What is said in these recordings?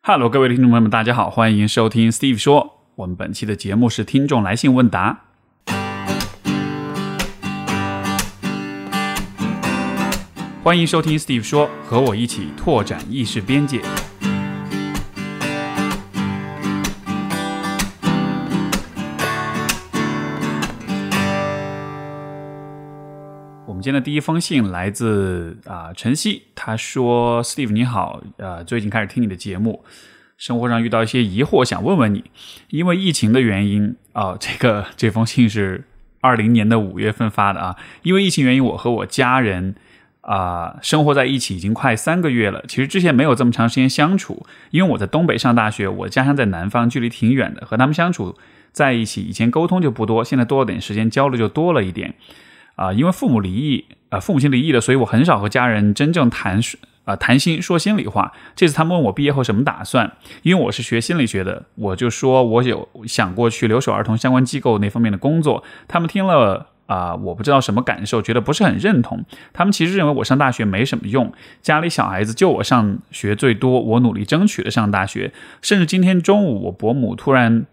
哈喽各位听众朋友们，大家好，欢迎收听 Steve 说。我们本期的节目是听众来信问答。欢迎收听 Steve 说，和我一起拓展意识边界。们今天的第一封信来自啊、晨曦，他说：“Steve 你好，呃，最近开始听你的节目，生活上遇到一些疑惑，想问问你，因为疫情的原因啊、这个这封信是二零年的五月份发的啊，因为疫情原因，我和我家人啊、生活在一起已经快三个月了。其实之前没有这么长时间相处，因为我在东北上大学，我家乡在南方，距离挺远的，和他们相处在一起，以前沟通就不多，现在多了点时间，交流就多了一点。”啊、因为父母离异，啊，父母亲离异了，所以我很少和家人真正谈啊、谈心说心里话。这次他们问我毕业后什么打算，因为我是学心理学的，我就说我有想过去留守儿童相关机构那方面的工作。他们听了啊、我不知道什么感受，觉得不是很认同。他们其实认为我上大学没什么用，家里小孩子就我上学最多，我努力争取了上大学。甚至今天中午，我伯母突然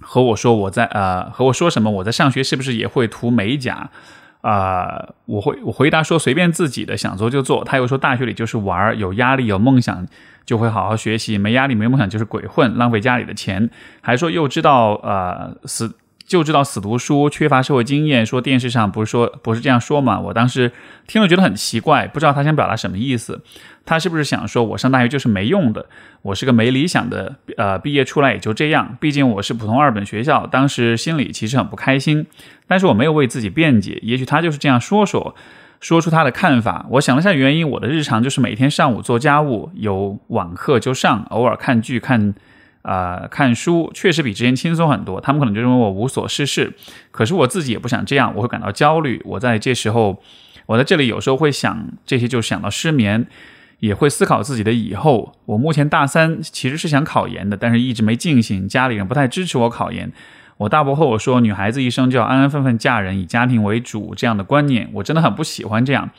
和我说我在呃和我说什么我在上学是不是也会涂美甲？啊、我会我回答说随便自己的，想做就做。他又说大学里就是玩儿，有压力有梦想就会好好学习，没压力没梦想就是鬼混，浪费家里的钱。还说又知道呃死就知道死读书，缺乏社会经验。说电视上不是说不是这样说嘛？我当时听了觉得很奇怪，不知道他想表达什么意思。他是不是想说我上大学就是没用的？我是个没理想的，呃，毕业出来也就这样。毕竟我是普通二本学校，当时心里其实很不开心，但是我没有为自己辩解。也许他就是这样说说，说出他的看法。我想了下原因，我的日常就是每天上午做家务，有网课就上，偶尔看剧看。啊、看书确实比之前轻松很多。他们可能就认为我无所事事，可是我自己也不想这样，我会感到焦虑。我在这时候，我在这里有时候会想这些，就想到失眠。也会思考自己的以后。我目前大三，其实是想考研的，但是一直没进行，家里人不太支持我考研。我大伯和我说，女孩子一生就要安安分分嫁人，以家庭为主这样的观念，我真的很不喜欢这样。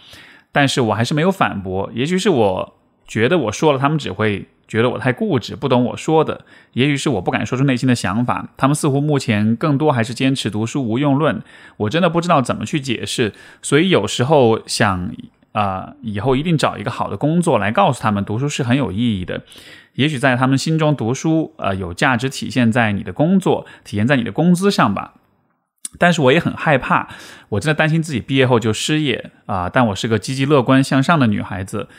但是我还是没有反驳。也许是我觉得我说了，他们只会觉得我太固执，不懂我说的。也许是我不敢说出内心的想法，他们似乎目前更多还是坚持读书无用论。我真的不知道怎么去解释，所以有时候想。啊、以后一定找一个好的工作来告诉他们，读书是很有意义的。也许在他们心中，读书呃有价值，体现在你的工作，体现在你的工资上吧。但是我也很害怕，我真的担心自己毕业后就失业啊、但我是个积极乐观向上的女孩子，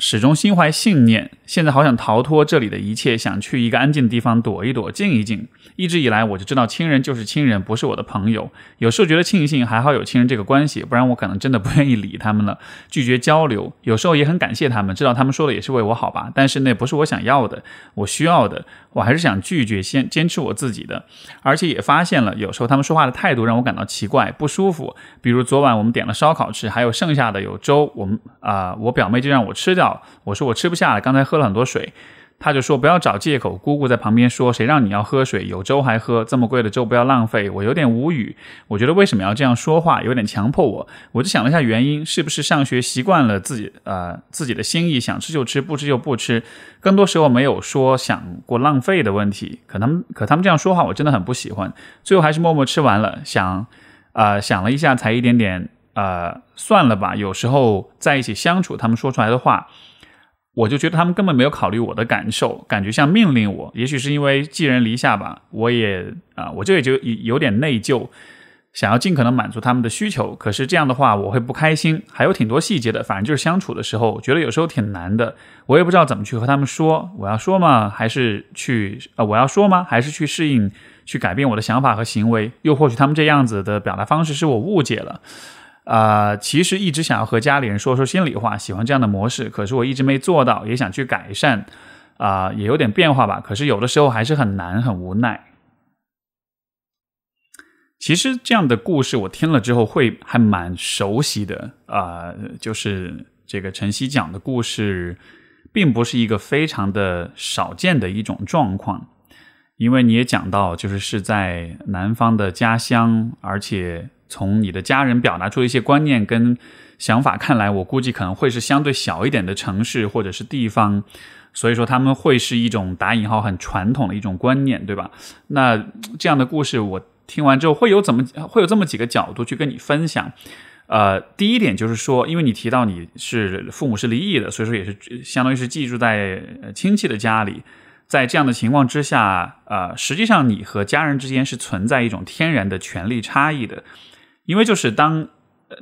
始终心怀信念。现在好想逃脱这里的一切，想去一个安静的地方躲一躲，静一静。一直以来我就知道亲人就是亲人，不是我的朋友。有时候觉得庆幸还好有亲人这个关系，不然我可能真的不愿意理他们了，拒绝交流。有时候也很感谢他们，知道他们说的也是为我好吧，但是那不是我想要的，我需要的，我还是想拒绝，先坚持我自己的。而且也发现了，有时候他们说话的态度让我感到奇怪、不舒服。比如昨晚我们点了烧烤吃，还有剩下的有粥，我们啊、我表妹就让我吃掉，我说我吃不下了，刚才喝了很多水。他就说不要找借口，姑姑在旁边说谁让你要喝水，有粥还喝，这么贵的粥不要浪费。我有点无语，我觉得为什么要这样说话，有点强迫我。我就想了一下原因，是不是上学习惯了自己呃自己的心意，想吃就吃，不吃就不吃，更多时候没有说想过浪费的问题。可他们可他们这样说话，我真的很不喜欢。最后还是默默吃完了，想呃想了一下，才一点点呃算了吧。有时候在一起相处，他们说出来的话。我就觉得他们根本没有考虑我的感受，感觉像命令我。也许是因为寄人篱下吧，我也啊、我这也就有点内疚，想要尽可能满足他们的需求。可是这样的话，我会不开心。还有挺多细节的，反正就是相处的时候，觉得有时候挺难的。我也不知道怎么去和他们说，我要说吗？还是去呃，我要说吗？还是去适应，去改变我的想法和行为？又或许他们这样子的表达方式是我误解了。啊、其实一直想要和家里人说说心里话，喜欢这样的模式，可是我一直没做到，也想去改善，啊、也有点变化吧。可是有的时候还是很难，很无奈。其实这样的故事我听了之后会还蛮熟悉的啊、就是这个晨曦讲的故事，并不是一个非常的少见的一种状况，因为你也讲到，就是是在南方的家乡，而且从你的家人表达出一些观念跟想法看来，我估计可能会是相对小一点的城市或者是地方，所以说他们会是一种打引号很传统的一种观念，对吧？那这样的故事我听完之后，会有怎么会有这么几个角度去跟你分享。呃，第一点就是说，因为你提到你是父母是离异的，所以说也是相当于是寄住在亲戚的家里，在这样的情况之下，呃，实际上你和家人之间是存在一种天然的权利差异的，因为就是当，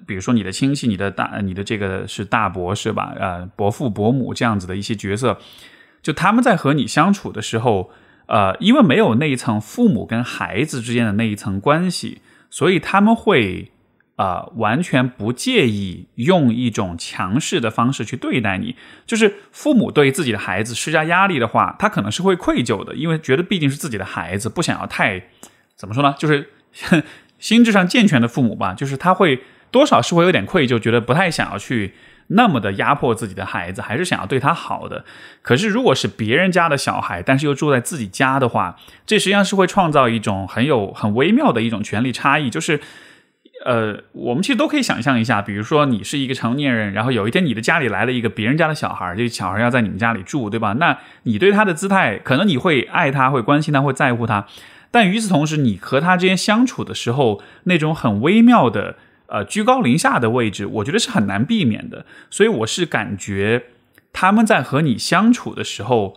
比如说你的亲戚，你的大，你的这个是大伯是吧？呃，伯父伯母这样子的一些角色，就他们在和你相处的时候，呃，因为没有那一层父母跟孩子之间的那一层关系，所以他们会。啊，完全不介意用一种强势的方式去对待你。就是父母对自己的孩子施加压力的话，他可能是会愧疚的，因为觉得毕竟是自己的孩子，不想要太怎么说呢？就是 心智上健全的父母吧，就是他会多少是会有点愧疚，觉得不太想要去那么的压迫自己的孩子，还是想要对他好的。可是如果是别人家的小孩，但是又住在自己家的话，这实际上是会创造一种很有很微妙的一种权利差异，就是。呃，我们其实都可以想象一下，比如说你是一个成年人，然后有一天你的家里来了一个别人家的小孩，这个小孩要在你们家里住，对吧？那你对他的姿态，可能你会爱他，会关心他，会在乎他，但与此同时，你和他之间相处的时候，那种很微妙的呃居高临下的位置，我觉得是很难避免的。所以我是感觉他们在和你相处的时候，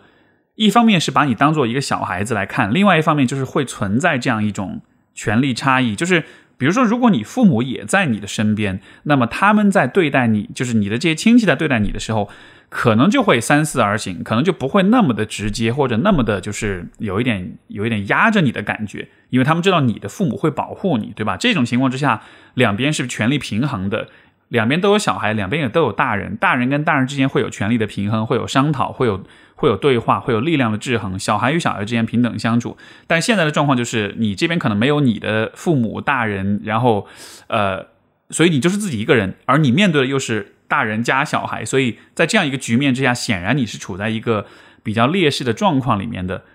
一方面是把你当做一个小孩子来看，另外一方面就是会存在这样一种权力差异，就是。比如说，如果你父母也在你的身边，那么他们在对待你，就是你的这些亲戚在对待你的时候，可能就会三思而行，可能就不会那么的直接，或者那么的，就是有一点有一点压着你的感觉，因为他们知道你的父母会保护你，对吧？这种情况之下，两边是权力平衡的，两边都有小孩，两边也都有大人，大人跟大人之间会有权力的平衡，会有商讨，会有。会有对话，会有力量的制衡，小孩与小孩之间平等相处。但现在的状况就是，你这边可能没有你的父母大人，然后，呃，所以你就是自己一个人，而你面对的又是大人加小孩，所以在这样一个局面之下，显然你是处在一个比较劣势的状况里面的。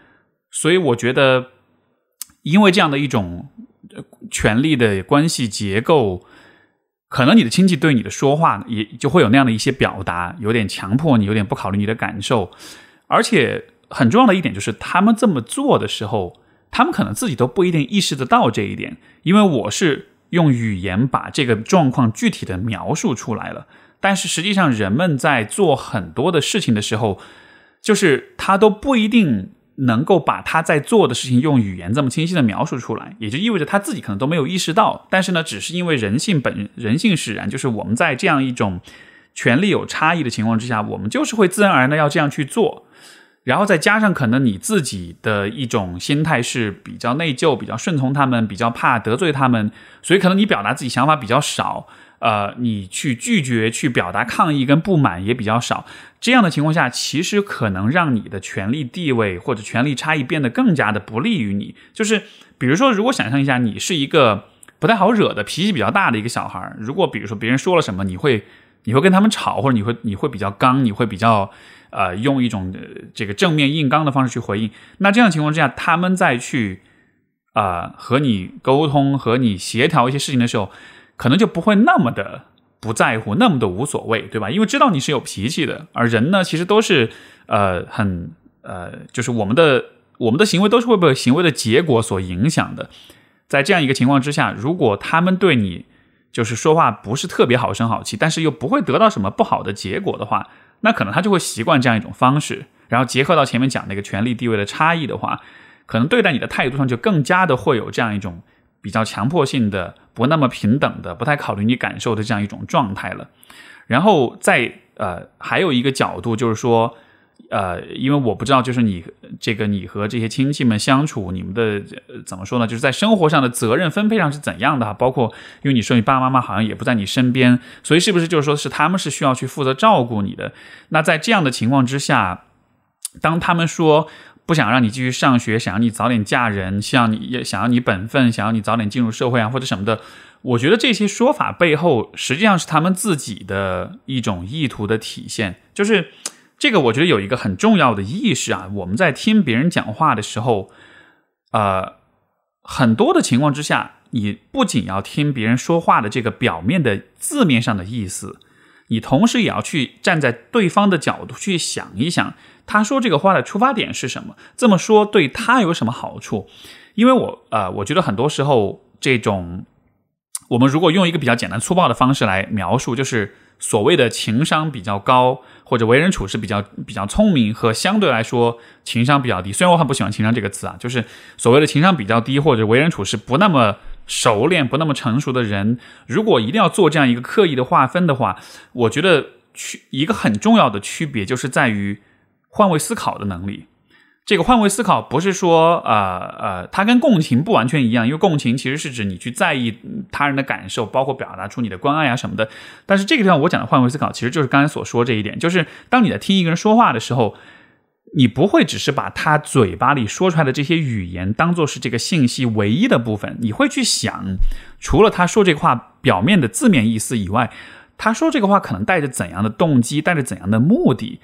所以我觉得，因为这样的一种权力的关系结构。可能你的亲戚对你的说话也就会有那样的一些表达，有点强迫你，有点不考虑你的感受。而且很重要的一点就是，他们这么做的时候，他们可能自己都不一定意识得到这一点。因为我是用语言把这个状况具体的描述出来了，但是实际上人们在做很多的事情的时候，就是他都不一定。能够把他在做的事情用语言这么清晰的描述出来，也就意味着他自己可能都没有意识到。但是呢，只是因为人性本人性使然，就是我们在这样一种权力有差异的情况之下，我们就是会自然而然的要这样去做。然后再加上可能你自己的一种心态是比较内疚、比较顺从他们、比较怕得罪他们，所以可能你表达自己想法比较少。呃，你去拒绝、去表达抗议跟不满也比较少，这样的情况下，其实可能让你的权力地位或者权力差异变得更加的不利于你。就是比如说，如果想象一下，你是一个不太好惹的、脾气比较大的一个小孩，如果比如说别人说了什么，你会你会跟他们吵，或者你会你会比较刚，你会比较呃用一种这个正面硬刚的方式去回应。那这样情况之下，他们再去啊和你沟通、和你协调一些事情的时候。可能就不会那么的不在乎，那么的无所谓，对吧？因为知道你是有脾气的，而人呢，其实都是呃很呃，就是我们的我们的行为都是会被行为的结果所影响的。在这样一个情况之下，如果他们对你就是说话不是特别好声好气，但是又不会得到什么不好的结果的话，那可能他就会习惯这样一种方式。然后结合到前面讲那个权力地位的差异的话，可能对待你的态度上就更加的会有这样一种。比较强迫性的、不那么平等的、不太考虑你感受的这样一种状态了。然后在呃，还有一个角度就是说，呃，因为我不知道，就是你这个你和这些亲戚们相处，你们的怎么说呢？就是在生活上的责任分配上是怎样的？包括因为你说你爸爸妈妈好像也不在你身边，所以是不是就是说是他们是需要去负责照顾你的？那在这样的情况之下，当他们说。不想让你继续上学，想让你早点嫁人，像你也想要你本分，想要你早点进入社会啊，或者什么的。我觉得这些说法背后，实际上是他们自己的一种意图的体现。就是这个，我觉得有一个很重要的意识啊，我们在听别人讲话的时候，呃，很多的情况之下，你不仅要听别人说话的这个表面的字面上的意思。你同时也要去站在对方的角度去想一想，他说这个话的出发点是什么？这么说对他有什么好处？因为我呃，我觉得很多时候这种，我们如果用一个比较简单粗暴的方式来描述，就是所谓的情商比较高，或者为人处事比较比较聪明，和相对来说情商比较低。虽然我很不喜欢情商这个词啊，就是所谓的情商比较低，或者为人处事不那么。熟练不那么成熟的人，如果一定要做这样一个刻意的划分的话，我觉得区一个很重要的区别就是在于换位思考的能力。这个换位思考不是说呃呃，它跟共情不完全一样，因为共情其实是指你去在意他人的感受，包括表达出你的关爱啊什么的。但是这个地方我讲的换位思考，其实就是刚才所说这一点，就是当你在听一个人说话的时候。你不会只是把他嘴巴里说出来的这些语言当做是这个信息唯一的部分，你会去想，除了他说这个话表面的字面意思以外，他说这个话可能带着怎样的动机，带着怎样的目的？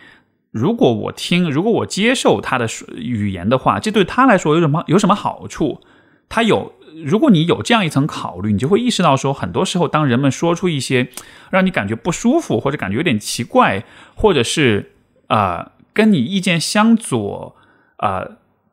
如果我听，如果我接受他的语言的话，这对他来说有什么有什么好处？他有，如果你有这样一层考虑，你就会意识到说，很多时候当人们说出一些让你感觉不舒服，或者感觉有点奇怪，或者是啊。跟你意见相左，啊，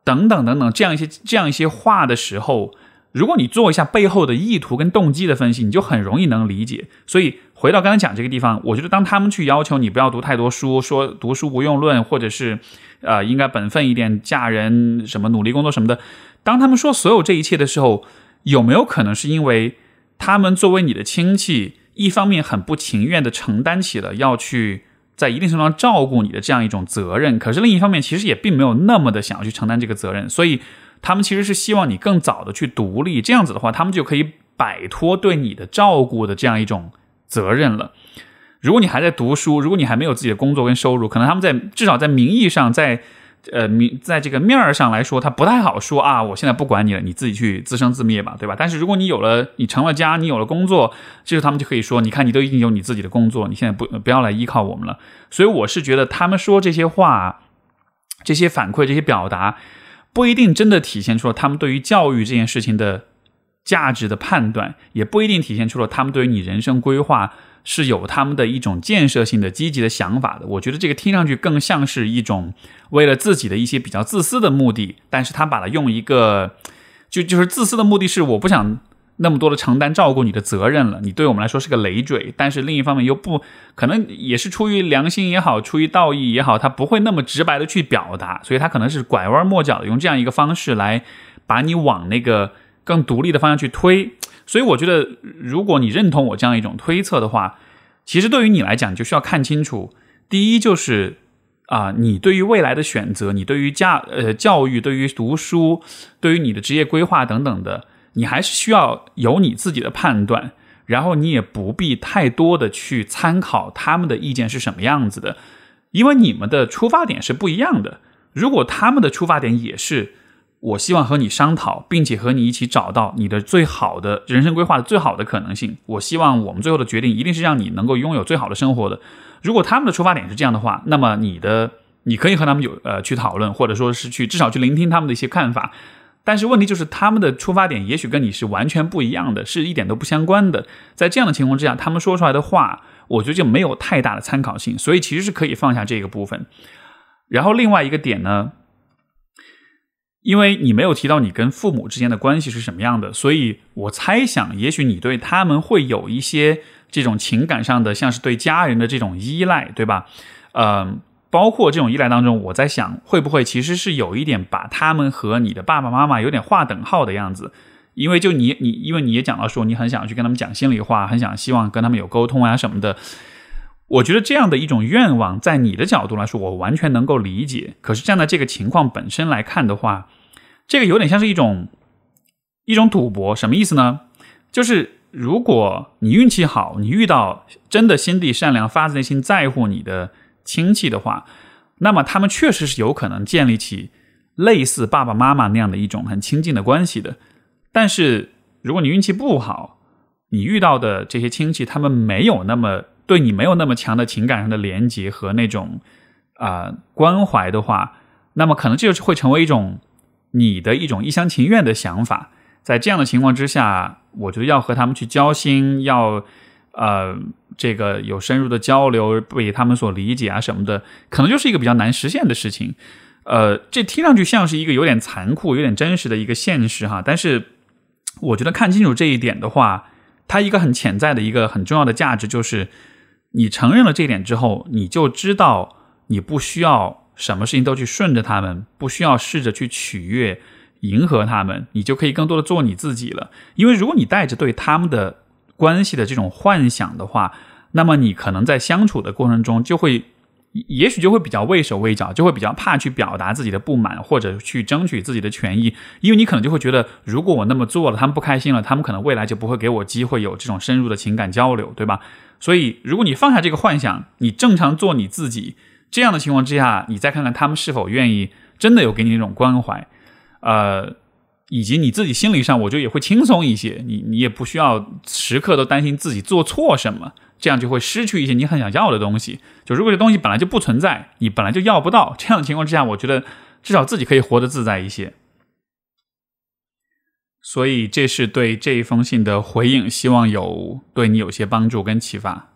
等等等等，这样一些这样一些话的时候，如果你做一下背后的意图跟动机的分析，你就很容易能理解。所以回到刚才讲这个地方，我觉得当他们去要求你不要读太多书，说读书无用论，或者是呃应该本分一点，嫁人什么努力工作什么的，当他们说所有这一切的时候，有没有可能是因为他们作为你的亲戚，一方面很不情愿的承担起了要去。在一定程度上照顾你的这样一种责任，可是另一方面，其实也并没有那么的想要去承担这个责任，所以他们其实是希望你更早的去独立，这样子的话，他们就可以摆脱对你的照顾的这样一种责任了。如果你还在读书，如果你还没有自己的工作跟收入，可能他们在至少在名义上在。呃，明在这个面儿上来说，他不太好说啊。我现在不管你了，你自己去自生自灭吧，对吧？但是如果你有了，你成了家，你有了工作，这时他们就可以说，你看你都已经有你自己的工作，你现在不不要来依靠我们了。所以我是觉得他们说这些话，这些反馈，这些表达，不一定真的体现出了他们对于教育这件事情的价值的判断，也不一定体现出了他们对于你人生规划。是有他们的一种建设性的、积极的想法的。我觉得这个听上去更像是一种为了自己的一些比较自私的目的，但是他把它用一个，就就是自私的目的是我不想那么多的承担照顾你的责任了，你对我们来说是个累赘。但是另一方面又不可能，也是出于良心也好，出于道义也好，他不会那么直白的去表达，所以他可能是拐弯抹角的用这样一个方式来把你往那个更独立的方向去推。所以我觉得，如果你认同我这样一种推测的话，其实对于你来讲，就需要看清楚。第一就是啊，你对于未来的选择，你对于教呃教育，对于读书，对于你的职业规划等等的，你还是需要有你自己的判断。然后你也不必太多的去参考他们的意见是什么样子的，因为你们的出发点是不一样的。如果他们的出发点也是。我希望和你商讨，并且和你一起找到你的最好的人生规划的最好的可能性。我希望我们最后的决定一定是让你能够拥有最好的生活的。如果他们的出发点是这样的话，那么你的你可以和他们有呃去讨论，或者说是去至少去聆听他们的一些看法。但是问题就是他们的出发点也许跟你是完全不一样的，是一点都不相关的。在这样的情况之下，他们说出来的话，我觉得就没有太大的参考性，所以其实是可以放下这个部分。然后另外一个点呢？因为你没有提到你跟父母之间的关系是什么样的，所以我猜想，也许你对他们会有一些这种情感上的，像是对家人的这种依赖，对吧？嗯，包括这种依赖当中，我在想，会不会其实是有一点把他们和你的爸爸妈妈有点划等号的样子？因为就你你，因为你也讲到说，你很想去跟他们讲心里话，很想希望跟他们有沟通啊什么的。我觉得这样的一种愿望，在你的角度来说，我完全能够理解。可是站在这个情况本身来看的话，这个有点像是一种一种赌博。什么意思呢？就是如果你运气好，你遇到真的心地善良、发自内心在乎你的亲戚的话，那么他们确实是有可能建立起类似爸爸妈妈那样的一种很亲近的关系的。但是如果你运气不好，你遇到的这些亲戚，他们没有那么。对你没有那么强的情感上的连接和那种啊关怀的话，那么可能这就是会成为一种你的一种一厢情愿的想法。在这样的情况之下，我觉得要和他们去交心，要呃，这个有深入的交流，被他们所理解啊什么的，可能就是一个比较难实现的事情。呃，这听上去像是一个有点残酷、有点真实的一个现实哈。但是，我觉得看清楚这一点的话，它一个很潜在的一个很重要的价值就是，你承认了这一点之后，你就知道你不需要什么事情都去顺着他们，不需要试着去取悦、迎合他们，你就可以更多的做你自己了。因为如果你带着对他们的关系的这种幻想的话，那么你可能在相处的过程中就会，也许就会比较畏手畏脚，就会比较怕去表达自己的不满或者去争取自己的权益，因为你可能就会觉得，如果我那么做了，他们不开心了，他们可能未来就不会给我机会有这种深入的情感交流，对吧？所以，如果你放下这个幻想，你正常做你自己，这样的情况之下，你再看看他们是否愿意真的有给你那种关怀，呃。以及你自己心理上，我觉得也会轻松一些。你你也不需要时刻都担心自己做错什么，这样就会失去一些你很想要的东西。就如果这东西本来就不存在，你本来就要不到，这样的情况之下，我觉得至少自己可以活得自在一些。所以这是对这一封信的回应，希望有对你有些帮助跟启发。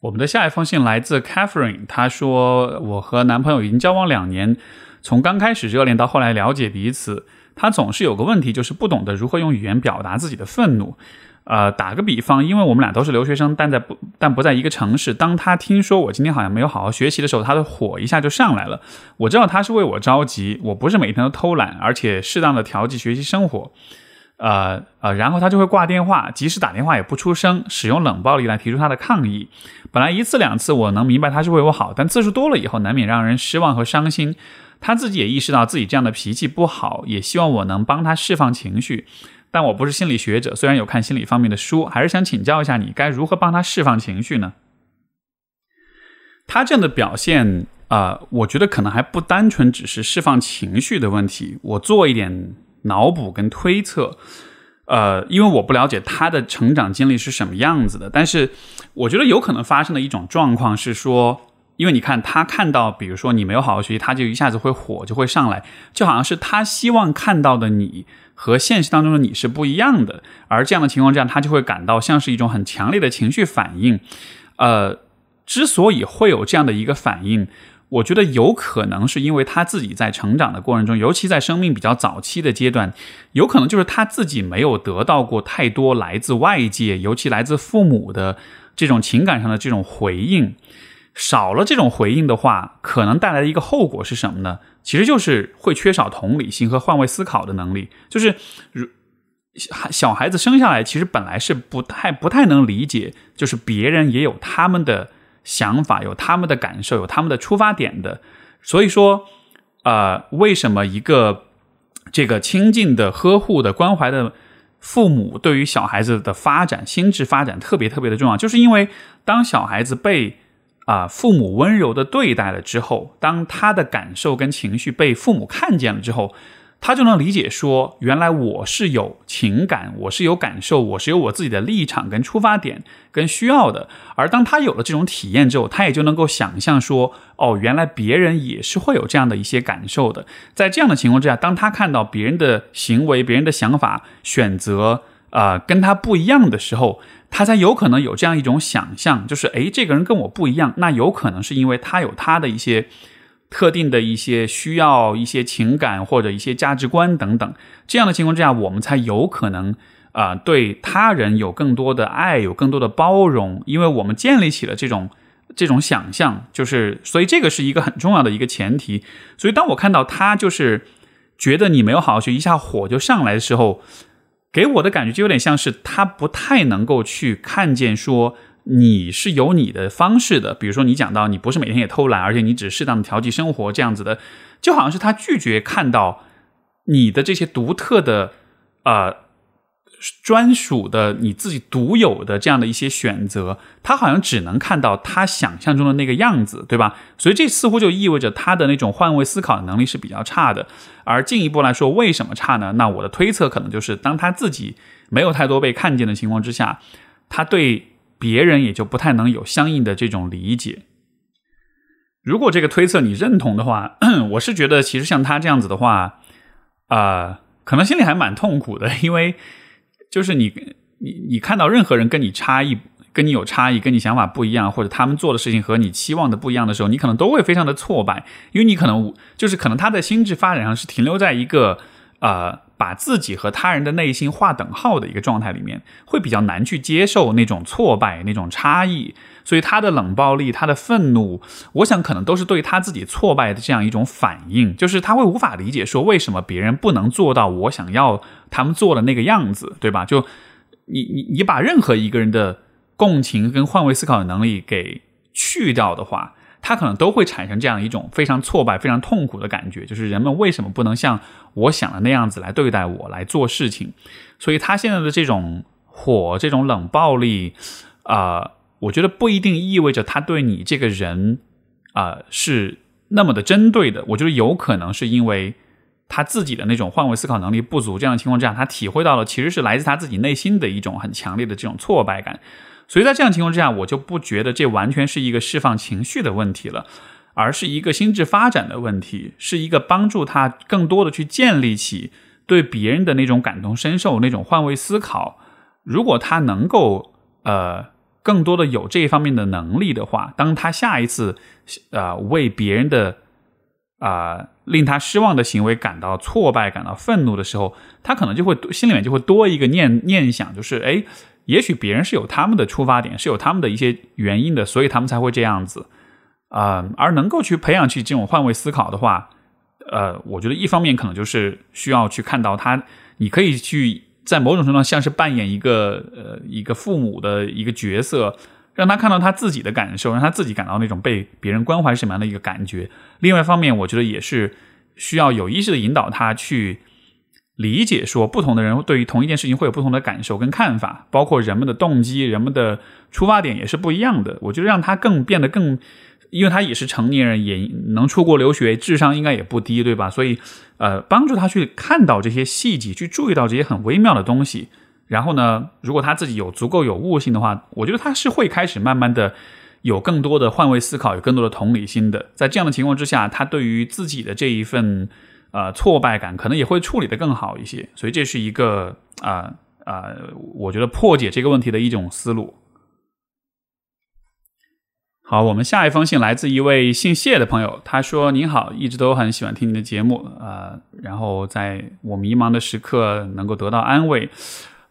我们的下一封信来自 Catherine，她说：“我和男朋友已经交往两年。”从刚开始热恋到后来了解彼此，他总是有个问题，就是不懂得如何用语言表达自己的愤怒。呃，打个比方，因为我们俩都是留学生，但在不但不在一个城市。当他听说我今天好像没有好好学习的时候，他的火一下就上来了。我知道他是为我着急，我不是每天都偷懒，而且适当的调剂学习生活。呃呃，然后他就会挂电话，即使打电话也不出声，使用冷暴力来提出他的抗议。本来一次两次我能明白他是为我好，但次数多了以后，难免让人失望和伤心。他自己也意识到自己这样的脾气不好，也希望我能帮他释放情绪。但我不是心理学者，虽然有看心理方面的书，还是想请教一下你，该如何帮他释放情绪呢？他这样的表现啊，我觉得可能还不单纯只是释放情绪的问题。我做一点脑补跟推测，呃，因为我不了解他的成长经历是什么样子的，但是我觉得有可能发生的一种状况是说。因为你看，他看到，比如说你没有好好学习，他就一下子会火，就会上来，就好像是他希望看到的你和现实当中的你是不一样的，而这样的情况，这样他就会感到像是一种很强烈的情绪反应。呃，之所以会有这样的一个反应，我觉得有可能是因为他自己在成长的过程中，尤其在生命比较早期的阶段，有可能就是他自己没有得到过太多来自外界，尤其来自父母的这种情感上的这种回应。少了这种回应的话，可能带来的一个后果是什么呢？其实就是会缺少同理心和换位思考的能力。就是如小孩子生下来，其实本来是不太不太能理解，就是别人也有他们的想法，有他们的感受，有他们的出发点的。所以说，呃，为什么一个这个亲近的、呵护的、关怀的父母，对于小孩子的发展、心智发展特别特别的重要？就是因为当小孩子被啊，父母温柔的对待了之后，当他的感受跟情绪被父母看见了之后，他就能理解说，原来我是有情感，我是有感受，我是有我自己的立场跟出发点跟需要的。而当他有了这种体验之后，他也就能够想象说，哦，原来别人也是会有这样的一些感受的。在这样的情况之下，当他看到别人的行为、别人的想法、选择啊跟他不一样的时候，他才有可能有这样一种想象，就是诶，这个人跟我不一样，那有可能是因为他有他的一些特定的一些需要、一些情感或者一些价值观等等。这样的情况之下，我们才有可能啊，对他人有更多的爱，有更多的包容，因为我们建立起了这种这种想象，就是所以这个是一个很重要的一个前提。所以当我看到他就是觉得你没有好好学，一下火就上来的时候。给我的感觉就有点像是他不太能够去看见说你是有你的方式的，比如说你讲到你不是每天也偷懒，而且你只适当的调剂生活这样子的，就好像是他拒绝看到你的这些独特的呃。专属的你自己独有的这样的一些选择，他好像只能看到他想象中的那个样子，对吧？所以这似乎就意味着他的那种换位思考的能力是比较差的。而进一步来说，为什么差呢？那我的推测可能就是，当他自己没有太多被看见的情况之下，他对别人也就不太能有相应的这种理解。如果这个推测你认同的话，我是觉得其实像他这样子的话，啊，可能心里还蛮痛苦的，因为。就是你，你你看到任何人跟你差异。跟你有差异，跟你想法不一样，或者他们做的事情和你期望的不一样的时候，你可能都会非常的挫败，因为你可能就是可能他的心智发展上是停留在一个呃把自己和他人的内心划等号的一个状态里面，会比较难去接受那种挫败、那种差异，所以他的冷暴力、他的愤怒，我想可能都是对他自己挫败的这样一种反应，就是他会无法理解说为什么别人不能做到我想要他们做的那个样子，对吧？就你你你把任何一个人的。共情跟换位思考的能力给去掉的话，他可能都会产生这样一种非常挫败、非常痛苦的感觉，就是人们为什么不能像我想的那样子来对待我、来做事情？所以他现在的这种火、这种冷暴力，啊，我觉得不一定意味着他对你这个人啊是那么的针对的。我觉得有可能是因为他自己的那种换位思考能力不足，这样的情况之下，他体会到了其实是来自他自己内心的一种很强烈的这种挫败感。所以在这样情况之下，我就不觉得这完全是一个释放情绪的问题了，而是一个心智发展的问题，是一个帮助他更多的去建立起对别人的那种感同身受、那种换位思考。如果他能够呃更多的有这一方面的能力的话，当他下一次呃为别人的啊令他失望的行为感到挫败、感到愤怒的时候，他可能就会心里面就会多一个念念想，就是哎。也许别人是有他们的出发点，是有他们的一些原因的，所以他们才会这样子啊。而能够去培养起这种换位思考的话，呃，我觉得一方面可能就是需要去看到他，你可以去在某种程度上像是扮演一个呃一个父母的一个角色，让他看到他自己的感受，让他自己感到那种被别人关怀什么样的一个感觉。另外一方面，我觉得也是需要有意识的引导他去。理解说，不同的人对于同一件事情会有不同的感受跟看法，包括人们的动机、人们的出发点也是不一样的。我觉得让他更变得更，因为他也是成年人，也能出国留学，智商应该也不低，对吧？所以，呃，帮助他去看到这些细节，去注意到这些很微妙的东西。然后呢，如果他自己有足够有悟性的话，我觉得他是会开始慢慢的有更多的换位思考，有更多的同理心的。在这样的情况之下，他对于自己的这一份。呃，挫败感可能也会处理的更好一些，所以这是一个啊啊，我觉得破解这个问题的一种思路。好，我们下一封信来自一位姓谢的朋友，他说：“您好，一直都很喜欢听你的节目呃，然后在我迷茫的时刻能够得到安慰。”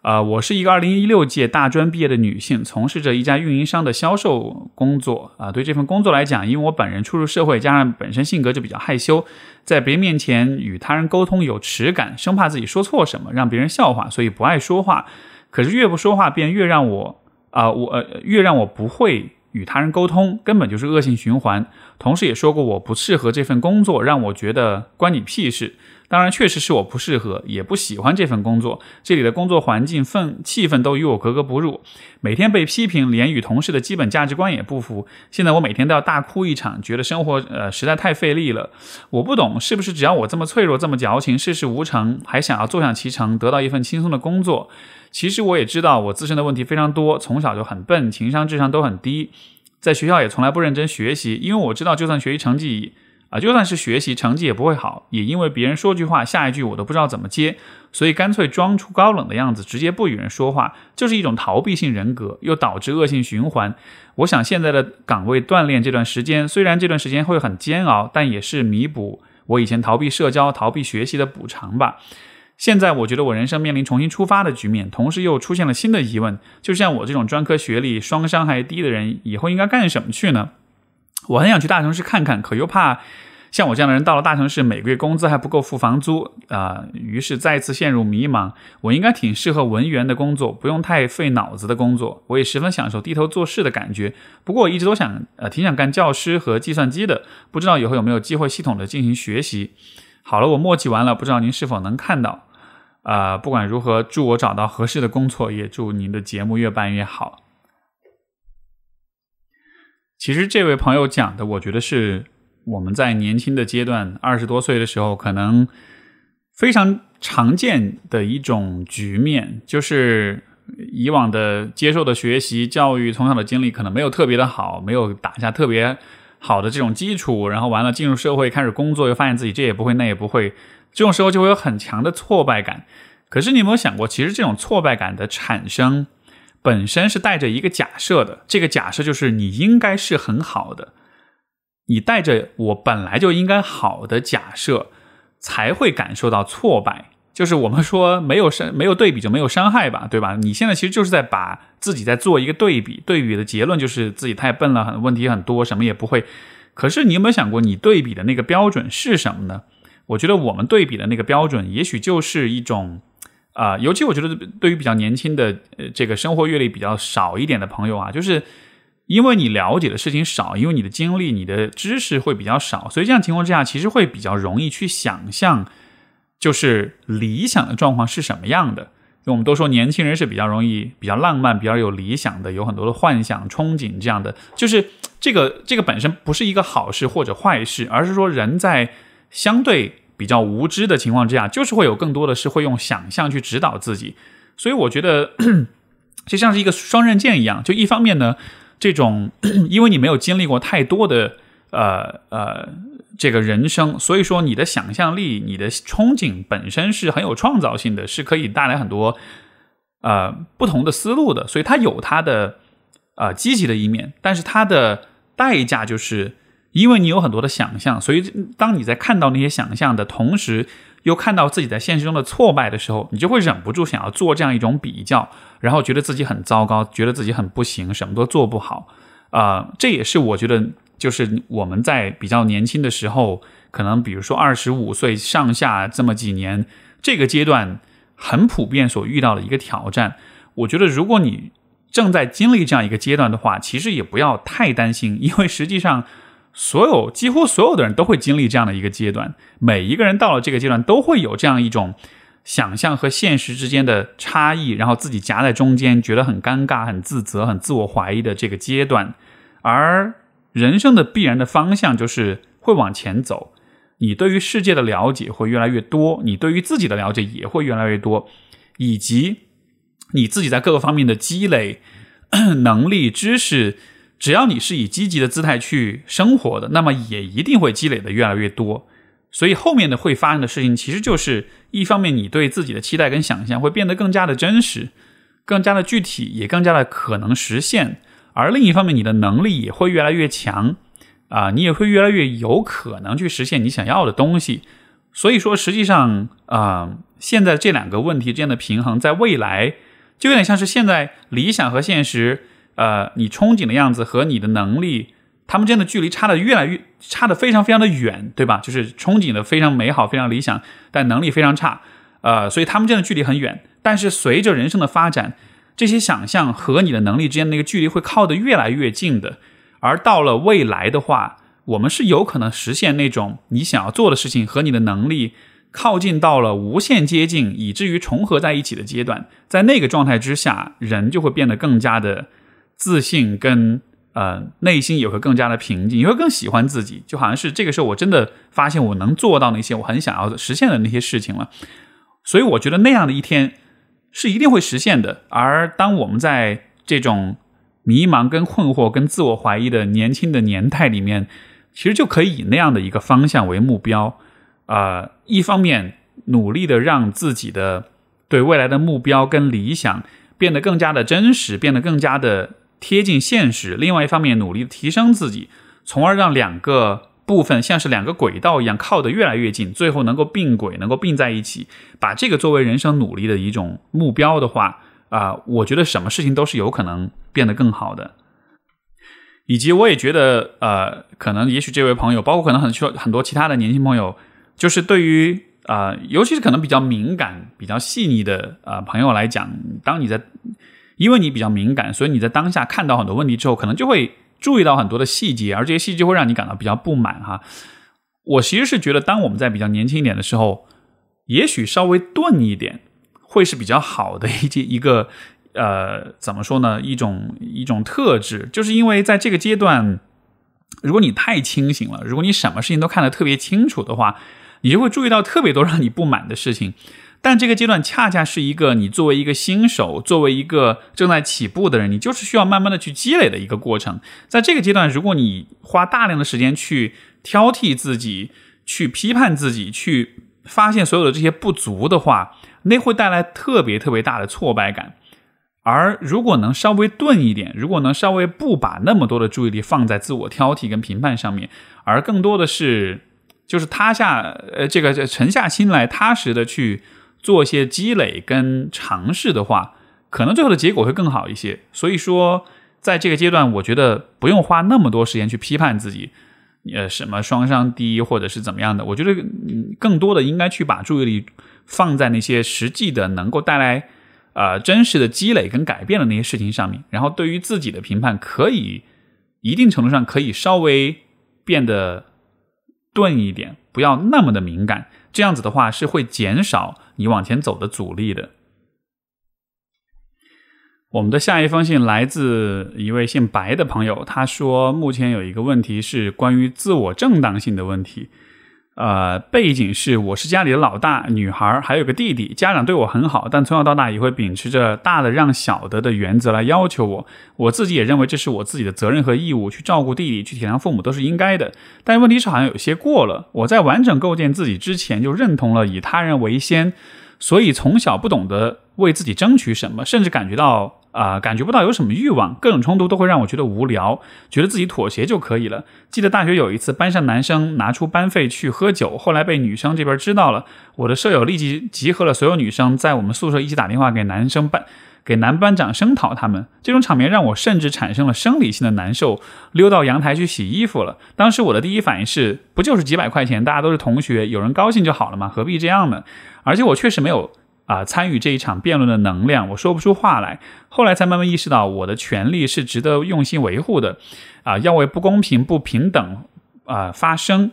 啊，我是一个二零一六届大专毕业的女性，从事着一家运营商的销售工作。啊，对这份工作来讲，因为我本人初入社会，加上本身性格就比较害羞，在别人面前与他人沟通有耻感，生怕自己说错什么，让别人笑话，所以不爱说话。可是越不说话，便越让我啊，我，越让我不会与他人沟通，根本就是恶性循环。同事也说过，我不适合这份工作，让我觉得关你屁事。当然，确实是我不适合，也不喜欢这份工作。这里的工作环境、氛气氛都与我格格不入。每天被批评，连与同事的基本价值观也不符。现在我每天都要大哭一场，觉得生活呃实在太费力了。我不懂，是不是只要我这么脆弱、这么矫情、世事无成，还想要坐享其成，得到一份轻松的工作？其实我也知道，我自身的问题非常多，从小就很笨，情商、智商都很低，在学校也从来不认真学习，因为我知道，就算学习成绩。啊，就算是学习成绩也不会好，也因为别人说句话，下一句我都不知道怎么接，所以干脆装出高冷的样子，直接不与人说话，就是一种逃避性人格，又导致恶性循环。我想现在的岗位锻炼这段时间，虽然这段时间会很煎熬，但也是弥补我以前逃避社交、逃避学习的补偿吧。现在我觉得我人生面临重新出发的局面，同时又出现了新的疑问：就像我这种专科学历、双商还低的人，以后应该干什么去呢？我很想去大城市看看，可又怕像我这样的人到了大城市，每个月工资还不够付房租啊，于是再次陷入迷茫。我应该挺适合文员的工作，不用太费脑子的工作。我也十分享受低头做事的感觉。不过我一直都想，呃，挺想干教师和计算机的。不知道以后有没有机会系统的进行学习。好了，我墨迹完了，不知道您是否能看到？啊，不管如何，祝我找到合适的工作，也祝您的节目越办越好。其实这位朋友讲的，我觉得是我们在年轻的阶段，二十多岁的时候，可能非常常见的一种局面，就是以往的接受的学习教育，从小的经历可能没有特别的好，没有打下特别好的这种基础，然后完了进入社会开始工作，又发现自己这也不会那也不会，这种时候就会有很强的挫败感。可是你有没有想过，其实这种挫败感的产生本身是带着一个假设的，这个假设就是你应该是很好的，你带着我本来就应该好的假设，才会感受到挫败。就是我们说没有伤没有对比就没有伤害吧，对吧？你现在其实就是在把自己在做一个对比，对比的结论就是自己太笨了，问题很多，什么也不会。可是你有没有想过，你对比的那个标准是什么呢？我觉得我们对比的那个标准，也许就是一种啊，尤其我觉得对于比较年轻的呃这个生活阅历比较少一点的朋友啊，就是因为你了解的事情少，因为你的经历、你的知识会比较少，所以这样情况之下，其实会比较容易去想象。就是理想的状况是什么样的？因为我们都说年轻人是比较容易、比较浪漫、比较有理想的，有很多的幻想、憧憬这样的。就是这个这个本身不是一个好事或者坏事，而是说人在相对比较无知的情况之下，就是会有更多的是会用想象去指导自己。所以我觉得 就像是一个双刃剑一样，就一方面呢，这种 因为你没有经历过太多的呃呃。这个人生，所以说你的想象力、你的憧憬本身是很有创造性的，是可以带来很多呃不同的思路的。所以它有它的呃积极的一面，但是它的代价就是因为你有很多的想象，所以当你在看到那些想象的同时，又看到自己在现实中的挫败的时候，你就会忍不住想要做这样一种比较，然后觉得自己很糟糕，觉得自己很不行，什么都做不好啊。这也是我觉得。就是我们在比较年轻的时候，可能比如说二十五岁上下这么几年，这个阶段很普遍所遇到的一个挑战。我觉得，如果你正在经历这样一个阶段的话，其实也不要太担心，因为实际上所有几乎所有的人都会经历这样的一个阶段。每一个人到了这个阶段，都会有这样一种想象和现实之间的差异，然后自己夹在中间，觉得很尴尬、很自责、很自我怀疑的这个阶段，而。人生的必然的方向就是会往前走，你对于世界的了解会越来越多，你对于自己的了解也会越来越多，以及你自己在各个方面的积累 能力、知识，只要你是以积极的姿态去生活的，那么也一定会积累的越来越多。所以后面的会发生的事情，其实就是一方面你对自己的期待跟想象会变得更加的真实，更加的具体，也更加的可能实现。而另一方面，你的能力也会越来越强，啊，你也会越来越有可能去实现你想要的东西。所以说，实际上啊，现在这两个问题之间的平衡，在未来就有点像是现在理想和现实，呃，你憧憬的样子和你的能力，他们之间的距离差的越来越差的非常非常的远，对吧？就是憧憬的非常美好、非常理想，但能力非常差，呃，所以他们之间的距离很远。但是随着人生的发展，这些想象和你的能力之间那个距离会靠得越来越近的，而到了未来的话，我们是有可能实现那种你想要做的事情和你的能力靠近到了无限接近，以至于重合在一起的阶段。在那个状态之下，人就会变得更加的自信，跟呃内心也会更加的平静，也会更喜欢自己，就好像是这个时候我真的发现我能做到那些我很想要实现的那些事情了。所以我觉得那样的一天。是一定会实现的。而当我们在这种迷茫、跟困惑、跟自我怀疑的年轻的年代里面，其实就可以以那样的一个方向为目标，啊，一方面努力的让自己的对未来的目标跟理想变得更加的真实，变得更加的贴近现实；另外一方面努力提升自己，从而让两个。部分像是两个轨道一样靠得越来越近，最后能够并轨，能够并在一起，把这个作为人生努力的一种目标的话，啊，我觉得什么事情都是有可能变得更好的。以及我也觉得，呃，可能也许这位朋友，包括可能很多很多其他的年轻朋友，就是对于啊，尤其是可能比较敏感、比较细腻的啊朋友来讲，当你在因为你比较敏感，所以你在当下看到很多问题之后，可能就会。注意到很多的细节，而这些细节会让你感到比较不满哈。我其实是觉得，当我们在比较年轻一点的时候，也许稍微钝一点，会是比较好的一一个呃，怎么说呢？一种一种特质，就是因为在这个阶段，如果你太清醒了，如果你什么事情都看得特别清楚的话，你就会注意到特别多让你不满的事情。但这个阶段恰恰是一个你作为一个新手，作为一个正在起步的人，你就是需要慢慢的去积累的一个过程。在这个阶段，如果你花大量的时间去挑剔自己、去批判自己、去发现所有的这些不足的话，那会带来特别特别大的挫败感。而如果能稍微钝一点，如果能稍微不把那么多的注意力放在自我挑剔跟评判上面，而更多的是就是塌下呃这个沉下心来，踏实的去做一些积累跟尝试的话，可能最后的结果会更好一些。所以说，在这个阶段，我觉得不用花那么多时间去批判自己，呃，什么双商低或者是怎么样的。我觉得更多的应该去把注意力放在那些实际的能够带来。呃，真实的积累跟改变的那些事情上面，然后对于自己的评判，可以一定程度上可以稍微变得钝一点，不要那么的敏感。这样子的话，是会减少你往前走的阻力的。我们的下一封信来自一位姓白的朋友，他说，目前有一个问题是关于自我正当性的问题。呃，背景是我是家里的老大，女孩还有个弟弟，家长对我很好，但从小到大也会秉持着大的让小的的原则来要求我。我自己也认为这是我自己的责任和义务，去照顾弟弟，去体谅父母都是应该的。但问题是好像有些过了。我在完整构建自己之前就认同了以他人为先，所以从小不懂得为自己争取什么，甚至感觉到。啊，感觉不到有什么欲望，各种冲突都会让我觉得无聊，觉得自己妥协就可以了。记得大学有一次，班上男生拿出班费去喝酒，后来被女生这边知道了，我的舍友立即集合了所有女生，在我们宿舍一起打电话给男生班，给男班长声讨他们。这种场面让我甚至产生了生理性的难受，溜到阳台去洗衣服了。当时我的第一反应是，不就是几百块钱，大家都是同学，有人高兴就好了嘛，何必这样呢？而且我确实没有。啊，参与这一场辩论的能量，我说不出话来。后来才慢慢意识到，我的权利是值得用心维护的。啊，要为不公平、不平等啊发声，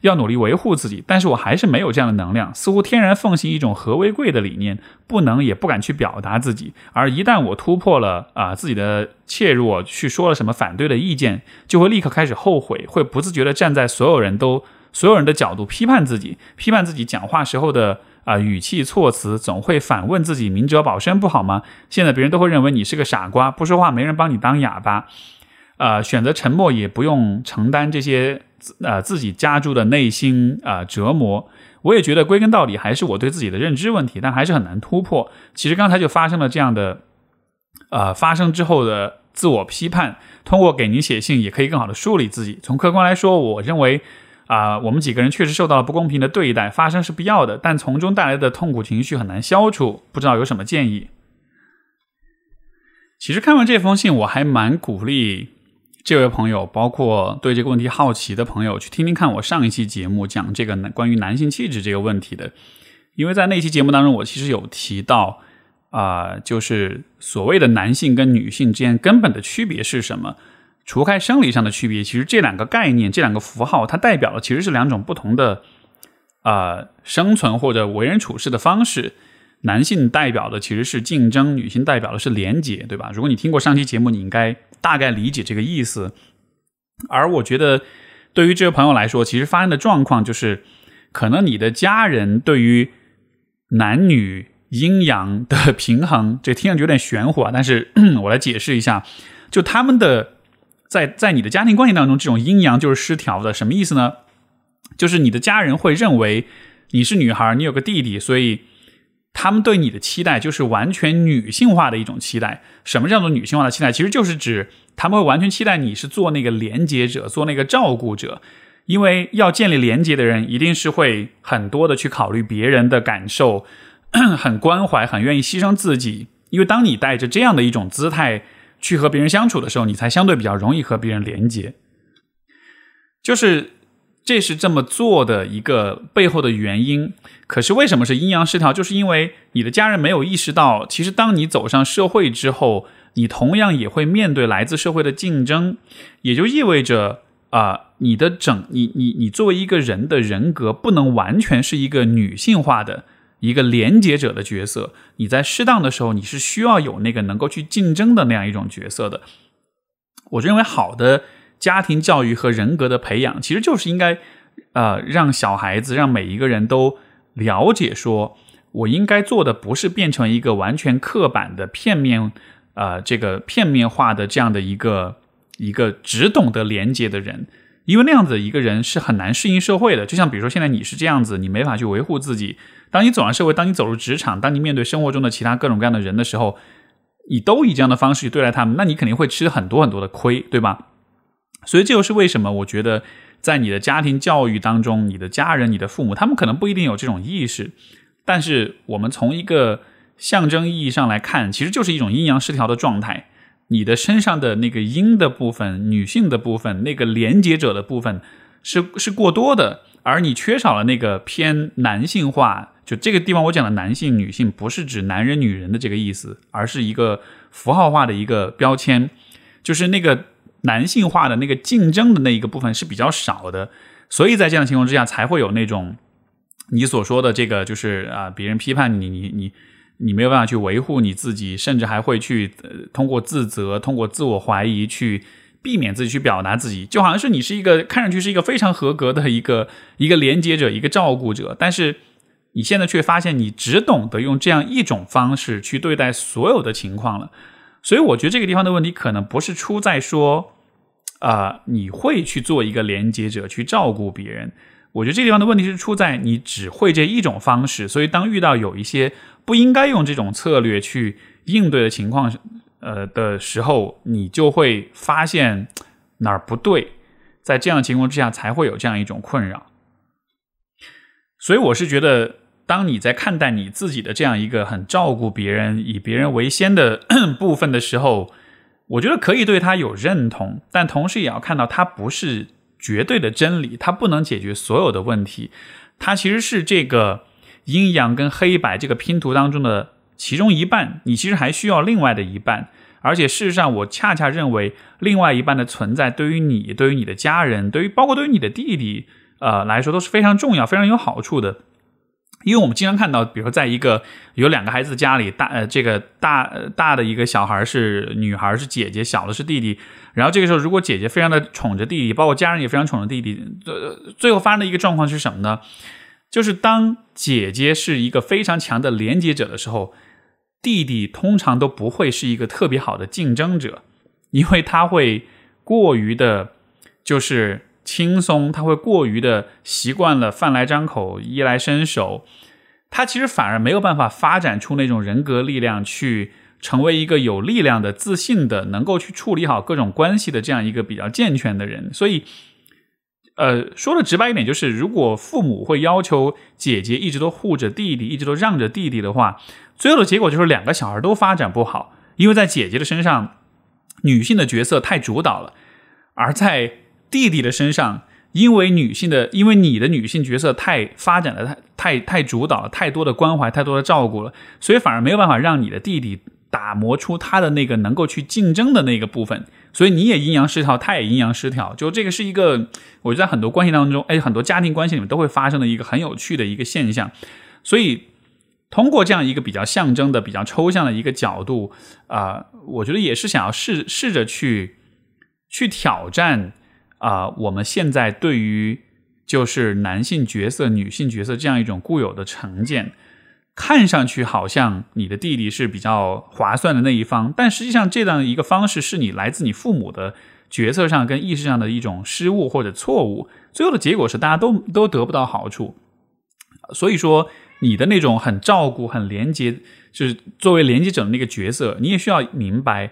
要努力维护自己。但是我还是没有这样的能量，似乎天然奉行一种和为贵的理念，不能也不敢去表达自己。而一旦我突破了啊自己的怯弱，去说了什么反对的意见，就会立刻开始后悔，会不自觉的站在所有人都所有人的角度批判自己，批判自己讲话时候的。啊，语气措辞总会反问自己：明哲保身不好吗？现在别人都会认为你是个傻瓜，不说话没人帮你当哑巴。呃，选择沉默也不用承担这些呃自己加注的内心啊折磨。我也觉得归根到底还是我对自己的认知问题，但还是很难突破。其实刚才就发生了这样的呃发生之后的自我批判，通过给您写信也可以更好的梳理自己。从客观来说，我认为。啊，我们几个人确实受到了不公平的对待，发生是必要的，但从中带来的痛苦情绪很难消除。不知道有什么建议？其实看完这封信，我还蛮鼓励这位朋友，包括对这个问题好奇的朋友，去听听看我上一期节目讲这个关于男性气质这个问题的，因为在那期节目当中，我其实有提到啊，就是所谓的男性跟女性之间根本的区别是什么。除开生理上的区别，其实这两个概念、这两个符号，它代表的其实是两种不同的啊生存或者为人处事的方式。男性代表的其实是竞争，女性代表的是廉洁，对吧？如果你听过上期节目，你应该大概理解这个意思。而我觉得，对于这位朋友来说，其实发生的状况就是，可能你的家人对于男女阴阳的平衡，这听上去有点玄乎啊。但是 我来解释一下，就他们的。在在你的家庭关系当中，这种阴阳就是失调的。什么意思呢？就是你的家人会认为你是女孩，你有个弟弟，所以他们对你的期待就是完全女性化的一种期待。什么叫做女性化的期待？其实就是指他们会完全期待你是做那个连接者，做那个照顾者。因为要建立连接的人，一定是会很多的去考虑别人的感受，很关怀，很愿意牺牲自己。因为当你带着这样的一种姿态。去和别人相处的时候，你才相对比较容易和别人连接。就是这是这么做的一个背后的原因。可是为什么是阴阳失调？就是因为你的家人没有意识到，其实当你走上社会之后，你同样也会面对来自社会的竞争，也就意味着啊，你的整你你你作为一个人的人格不能完全是一个女性化的。一个连接者的角色，你在适当的时候，你是需要有那个能够去竞争的那样一种角色的。我认为好的家庭教育和人格的培养，其实就是应该，呃，让小孩子，让每一个人都了解，说我应该做的不是变成一个完全刻板的、片面，呃，这个片面化的这样的一个一个只懂得连接的人。因为那样子一个人是很难适应社会的。就像比如说现在你是这样子，你没法去维护自己。当你走上社会，当你走入职场，当你面对生活中的其他各种各样的人的时候，你都以这样的方式去对待他们，那你肯定会吃很多很多的亏，对吧？所以这就是为什么我觉得在你的家庭教育当中，你的家人、你的父母，他们可能不一定有这种意识，但是我们从一个象征意义上来看，其实就是一种阴阳失调的状态。你的身上的那个阴的部分、女性的部分、那个连接者的部分是是过多的，而你缺少了那个偏男性化。就这个地方，我讲的男性、女性不是指男人、女人的这个意思，而是一个符号化的一个标签，就是那个男性化的那个竞争的那一个部分是比较少的，所以在这样的情况之下，才会有那种你所说的这个，就是啊，别人批判你，你你你没有办法去维护你自己，甚至还会去通过自责、通过自我怀疑去避免自己去表达自己，就好像是你是一个看上去是一个非常合格的一个一个连接者、一个照顾者，但是。你现在却发现，你只懂得用这样一种方式去对待所有的情况了，所以我觉得这个地方的问题可能不是出在说，啊，你会去做一个连接者去照顾别人。我觉得这地方的问题是出在你只会这一种方式，所以当遇到有一些不应该用这种策略去应对的情况，呃的时候，你就会发现哪儿不对，在这样情况之下才会有这样一种困扰。所以我是觉得。当你在看待你自己的这样一个很照顾别人、以别人为先的 部分的时候，我觉得可以对他有认同，但同时也要看到他不是绝对的真理，他不能解决所有的问题，他其实是这个阴阳跟黑白这个拼图当中的其中一半，你其实还需要另外的一半，而且事实上，我恰恰认为另外一半的存在对于你、对于你的家人、对于包括对于你的弟弟呃来说都是非常重要、非常有好处的。因为我们经常看到，比如说，在一个有两个孩子家里，大呃，这个大大的一个小孩是女孩，是姐姐，小的是弟弟。然后这个时候，如果姐姐非常的宠着弟弟，包括家人也非常宠着弟弟，最最后发生的一个状况是什么呢？就是当姐姐是一个非常强的连接者的时候，弟弟通常都不会是一个特别好的竞争者，因为他会过于的，就是。轻松，他会过于的习惯了饭来张口、衣来伸手，他其实反而没有办法发展出那种人格力量，去成为一个有力量的、自信的、能够去处理好各种关系的这样一个比较健全的人。所以，呃，说的直白一点，就是如果父母会要求姐姐一直都护着弟弟，一直都让着弟弟的话，最后的结果就是两个小孩都发展不好，因为在姐姐的身上，女性的角色太主导了，而在。弟弟的身上，因为女性的，因为你的女性角色太发展的太太太主导了，太多的关怀，太多的照顾了，所以反而没有办法让你的弟弟打磨出他的那个能够去竞争的那个部分，所以你也阴阳失调，他也阴阳失调，就这个是一个，我觉得在很多关系当中，哎，很多家庭关系里面都会发生的一个很有趣的一个现象，所以通过这样一个比较象征的、比较抽象的一个角度啊，我觉得也是想要试试着去去挑战。啊，我们现在对于就是男性角色、女性角色这样一种固有的成见，看上去好像你的弟弟是比较划算的那一方，但实际上这样一个方式是你来自你父母的决策上跟意识上的一种失误或者错误，最后的结果是大家都都得不到好处。所以说，你的那种很照顾、很连接，就是作为连接者的那个角色，你也需要明白。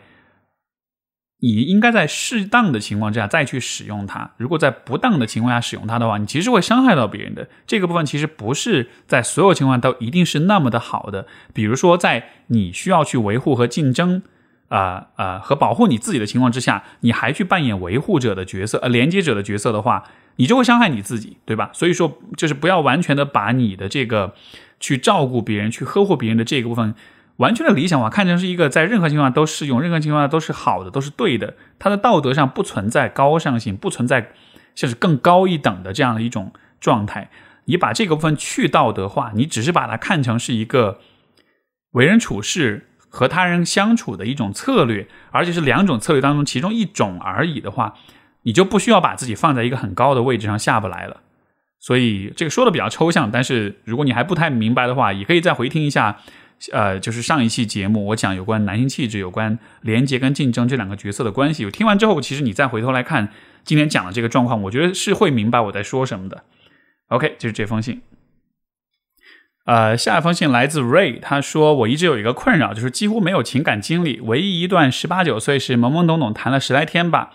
你应该在适当的情况之下再去使用它。如果在不当的情况下使用它的话，你其实会伤害到别人的。这个部分其实不是在所有情况都一定是那么的好的。比如说，在你需要去维护和竞争，啊啊和保护你自己的情况之下，你还去扮演维护者的角色、呃连接者的角色的话，你就会伤害你自己，对吧？所以说，就是不要完全的把你的这个去照顾别人、去呵护别人的这个部分。完全的理想化，看成是一个在任何情况下都适用，任何情况下都是好的，都是对的。它的道德上不存在高尚性，不存在像是更高一等的这样的一种状态。你把这个部分去道德化，你只是把它看成是一个为人处事和他人相处的一种策略，而且是两种策略当中其中一种而已的话，你就不需要把自己放在一个很高的位置上下不来了。所以这个说的比较抽象，但是如果你还不太明白的话，也可以再回听一下。呃，就是上一期节目我讲有关男性气质、有关廉洁跟竞争这两个角色的关系。我听完之后，其实你再回头来看今天讲的这个状况，我觉得是会明白我在说什么的。OK，就是这封信。呃，下一封信来自 Ray，他说我一直有一个困扰，就是几乎没有情感经历，唯一一段十八九岁时懵懵懂懂谈了十来天吧。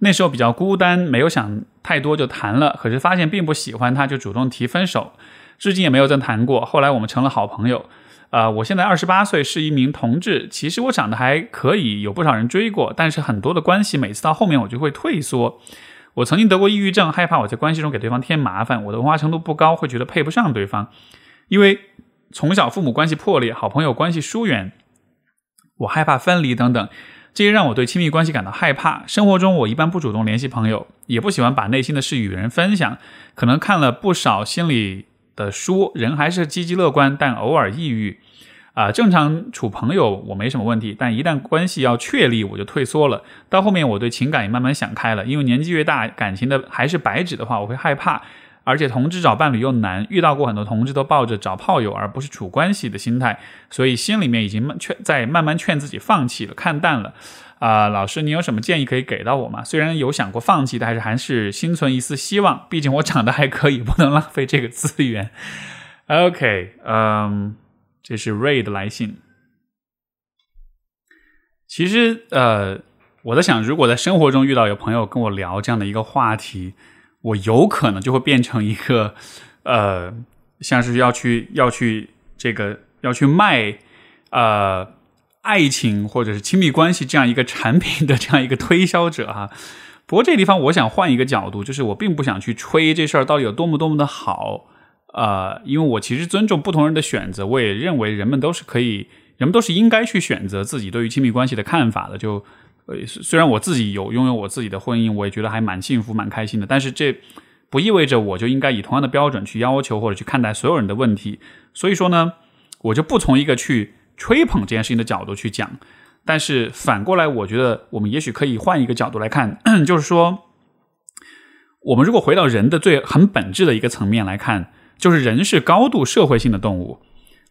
那时候比较孤单，没有想太多就谈了，可是发现并不喜欢他，就主动提分手，至今也没有再谈过。后来我们成了好朋友。呃，我现在二十八岁，是一名同志。其实我长得还可以，有不少人追过，但是很多的关系，每次到后面我就会退缩。我曾经得过抑郁症，害怕我在关系中给对方添麻烦。我的文化程度不高，会觉得配不上对方，因为从小父母关系破裂，好朋友关系疏远，我害怕分离等等。这些让我对亲密关系感到害怕。生活中，我一般不主动联系朋友，也不喜欢把内心的事与人分享。可能看了不少心理的书，人还是积极乐观，但偶尔抑郁。啊，正常处朋友我没什么问题，但一旦关系要确立，我就退缩了。到后面，我对情感也慢慢想开了，因为年纪越大，感情的还是白纸的话，我会害怕。而且同志找伴侣又难，遇到过很多同志都抱着找炮友而不是处关系的心态，所以心里面已经劝在慢慢劝自己放弃了，看淡了。啊，老师，你有什么建议可以给到我吗？虽然有想过放弃，但是还是心存一丝希望，毕竟我长得还可以，不能浪费这个资源。OK，嗯，这是 Ray 的来信。其实，呃，我在想，如果在生活中遇到有朋友跟我聊这样的一个话题。我有可能就会变成一个，呃，像是要去要去这个要去卖，呃，爱情或者是亲密关系这样一个产品的这样一个推销者哈。不过这地方我想换一个角度，就是我并不想去吹这事儿到底有多么多么的好，呃，因为我其实尊重不同人的选择，我也认为人们都是可以，人们都是应该去选择自己对于亲密关系的看法的，就。呃，虽然我自己有拥有我自己的婚姻，我也觉得还蛮幸福、蛮开心的。但是这不意味着我就应该以同样的标准去要求或者去看待所有人的问题。所以说呢，我就不从一个去吹捧这件事情的角度去讲。但是反过来，我觉得我们也许可以换一个角度来看，就是说，我们如果回到人的最很本质的一个层面来看，就是人是高度社会性的动物。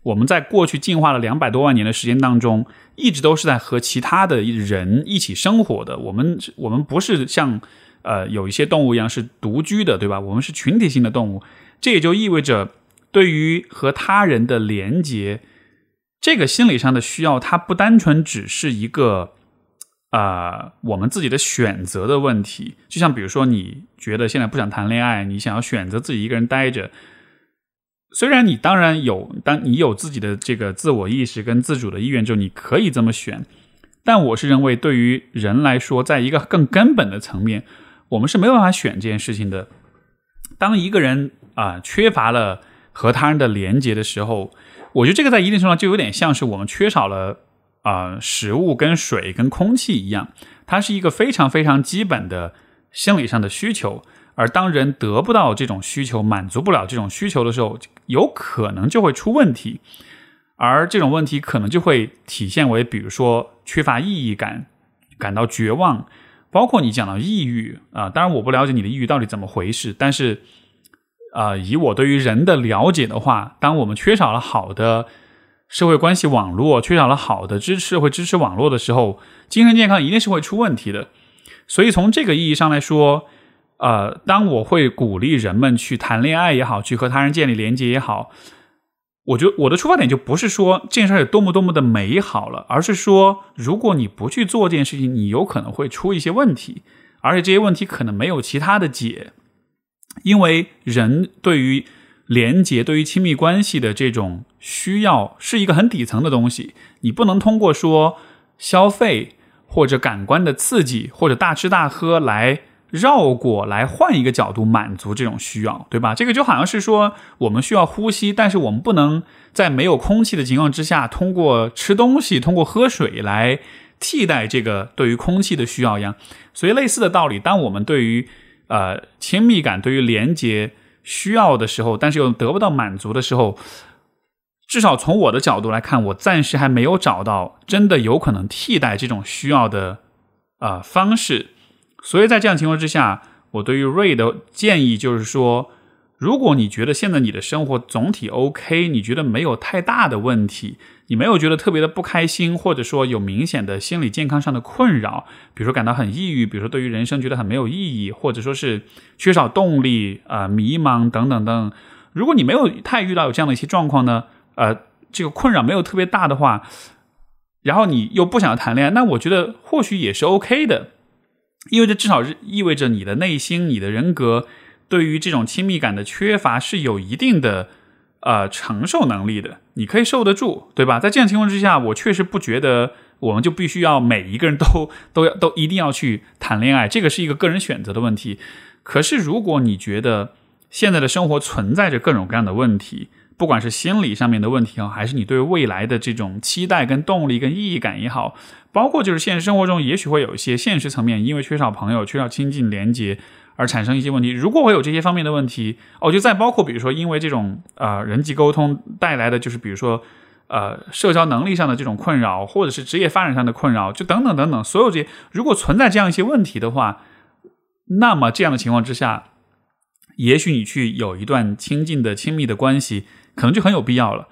我们在过去进化了两百多万年的时间当中，一直都是在和其他的人一起生活的。我们我们不是像呃有一些动物一样是独居的，对吧？我们是群体性的动物。这也就意味着，对于和他人的连接，这个心理上的需要，它不单纯只是一个啊我们自己的选择的问题。就像比如说，你觉得现在不想谈恋爱，你想要选择自己一个人待着。虽然你当然有，当你有自己的这个自我意识跟自主的意愿之后，你可以这么选，但我是认为，对于人来说，在一个更根本的层面，我们是没有办法选这件事情的。当一个人啊缺乏了和他人的连接的时候，我觉得这个在一定程度上就有点像是我们缺少了啊食物、跟水、跟空气一样，它是一个非常非常基本的心理上的需求。而当人得不到这种需求，满足不了这种需求的时候，有可能就会出问题，而这种问题可能就会体现为，比如说缺乏意义感，感到绝望，包括你讲到抑郁啊。当然，我不了解你的抑郁到底怎么回事，但是，啊，以我对于人的了解的话，当我们缺少了好的社会关系网络，缺少了好的支持会支持网络的时候，精神健康一定是会出问题的。所以从这个意义上来说。呃，当我会鼓励人们去谈恋爱也好，去和他人建立连接也好，我觉得我的出发点就不是说这件事有多么多么的美好了，而是说，如果你不去做这件事情，你有可能会出一些问题，而且这些问题可能没有其他的解，因为人对于连接、对于亲密关系的这种需要是一个很底层的东西，你不能通过说消费或者感官的刺激或者大吃大喝来。绕过来换一个角度满足这种需要，对吧？这个就好像是说我们需要呼吸，但是我们不能在没有空气的情况之下，通过吃东西、通过喝水来替代这个对于空气的需要一样。所以类似的道理，当我们对于呃亲密感、对于连接需要的时候，但是又得不到满足的时候，至少从我的角度来看，我暂时还没有找到真的有可能替代这种需要的啊方式。所以在这样情况之下，我对于 Ray 的建议就是说，如果你觉得现在你的生活总体 OK，你觉得没有太大的问题，你没有觉得特别的不开心，或者说有明显的心理健康上的困扰，比如说感到很抑郁，比如说对于人生觉得很没有意义，或者说是缺少动力啊、迷茫等等等。如果你没有太遇到有这样的一些状况呢，呃，这个困扰没有特别大的话，然后你又不想谈恋爱，那我觉得或许也是 OK 的，因为这至少是意味着你的内心、你的人格。对于这种亲密感的缺乏是有一定的呃承受能力的，你可以受得住，对吧？在这样情况之下，我确实不觉得我们就必须要每一个人都 都要都一定要去谈恋爱，这个是一个个人选择的问题。可是如果你觉得现在的生活存在着各种各样的问题，不管是心理上面的问题啊，还是你对未来的这种期待跟动力跟意义感也好，包括就是现实生活中也许会有一些现实层面，因为缺少朋友、缺少亲近连接。而产生一些问题。如果我有这些方面的问题，哦，就再包括比如说，因为这种呃人际沟通带来的，就是比如说呃社交能力上的这种困扰，或者是职业发展上的困扰，就等等等等，所有这些，如果存在这样一些问题的话，那么这样的情况之下，也许你去有一段亲近的亲密的关系，可能就很有必要了。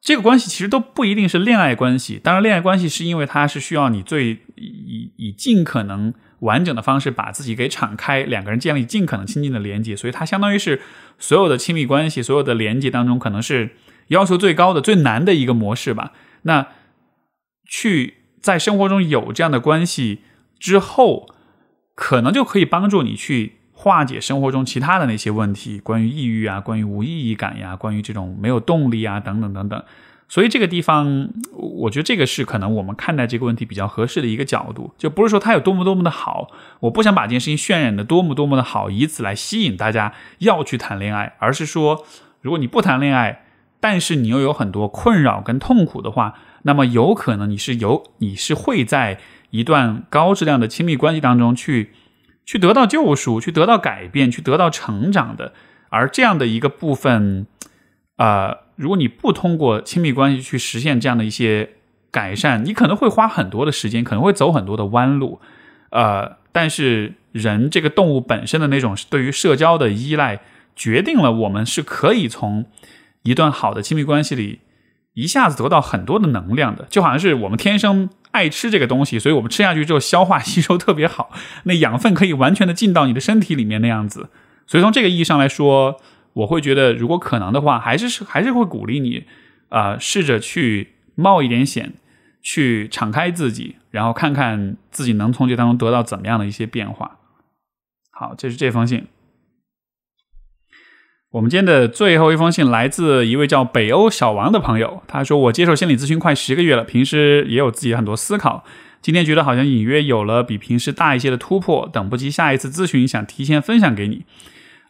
这个关系其实都不一定是恋爱关系，当然恋爱关系是因为它是需要你最以以尽可能。完整的方式把自己给敞开，两个人建立尽可能亲近的连接，所以它相当于是所有的亲密关系、所有的连接当中，可能是要求最高的、最难的一个模式吧。那去在生活中有这样的关系之后，可能就可以帮助你去化解生活中其他的那些问题，关于抑郁啊，关于无意义感呀，关于这种没有动力啊，等等等等。所以这个地方，我觉得这个是可能我们看待这个问题比较合适的一个角度，就不是说它有多么多么的好，我不想把这件事情渲染的多么多么的好，以此来吸引大家要去谈恋爱，而是说，如果你不谈恋爱，但是你又有很多困扰跟痛苦的话，那么有可能你是有你是会在一段高质量的亲密关系当中去去得到救赎，去得到改变，去得到成长的，而这样的一个部分，啊。如果你不通过亲密关系去实现这样的一些改善，你可能会花很多的时间，可能会走很多的弯路，呃，但是人这个动物本身的那种对于社交的依赖，决定了我们是可以从一段好的亲密关系里一下子得到很多的能量的，就好像是我们天生爱吃这个东西，所以我们吃下去之后消化 吸收特别好，那养分可以完全的进到你的身体里面那样子，所以从这个意义上来说。我会觉得，如果可能的话，还是是还是会鼓励你，啊，试着去冒一点险，去敞开自己，然后看看自己能从这当中得到怎么样的一些变化。好，这是这封信。我们今天的最后一封信来自一位叫北欧小王的朋友，他说：“我接受心理咨询快十个月了，平时也有自己很多思考，今天觉得好像隐约有了比平时大一些的突破，等不及下一次咨询，想提前分享给你。”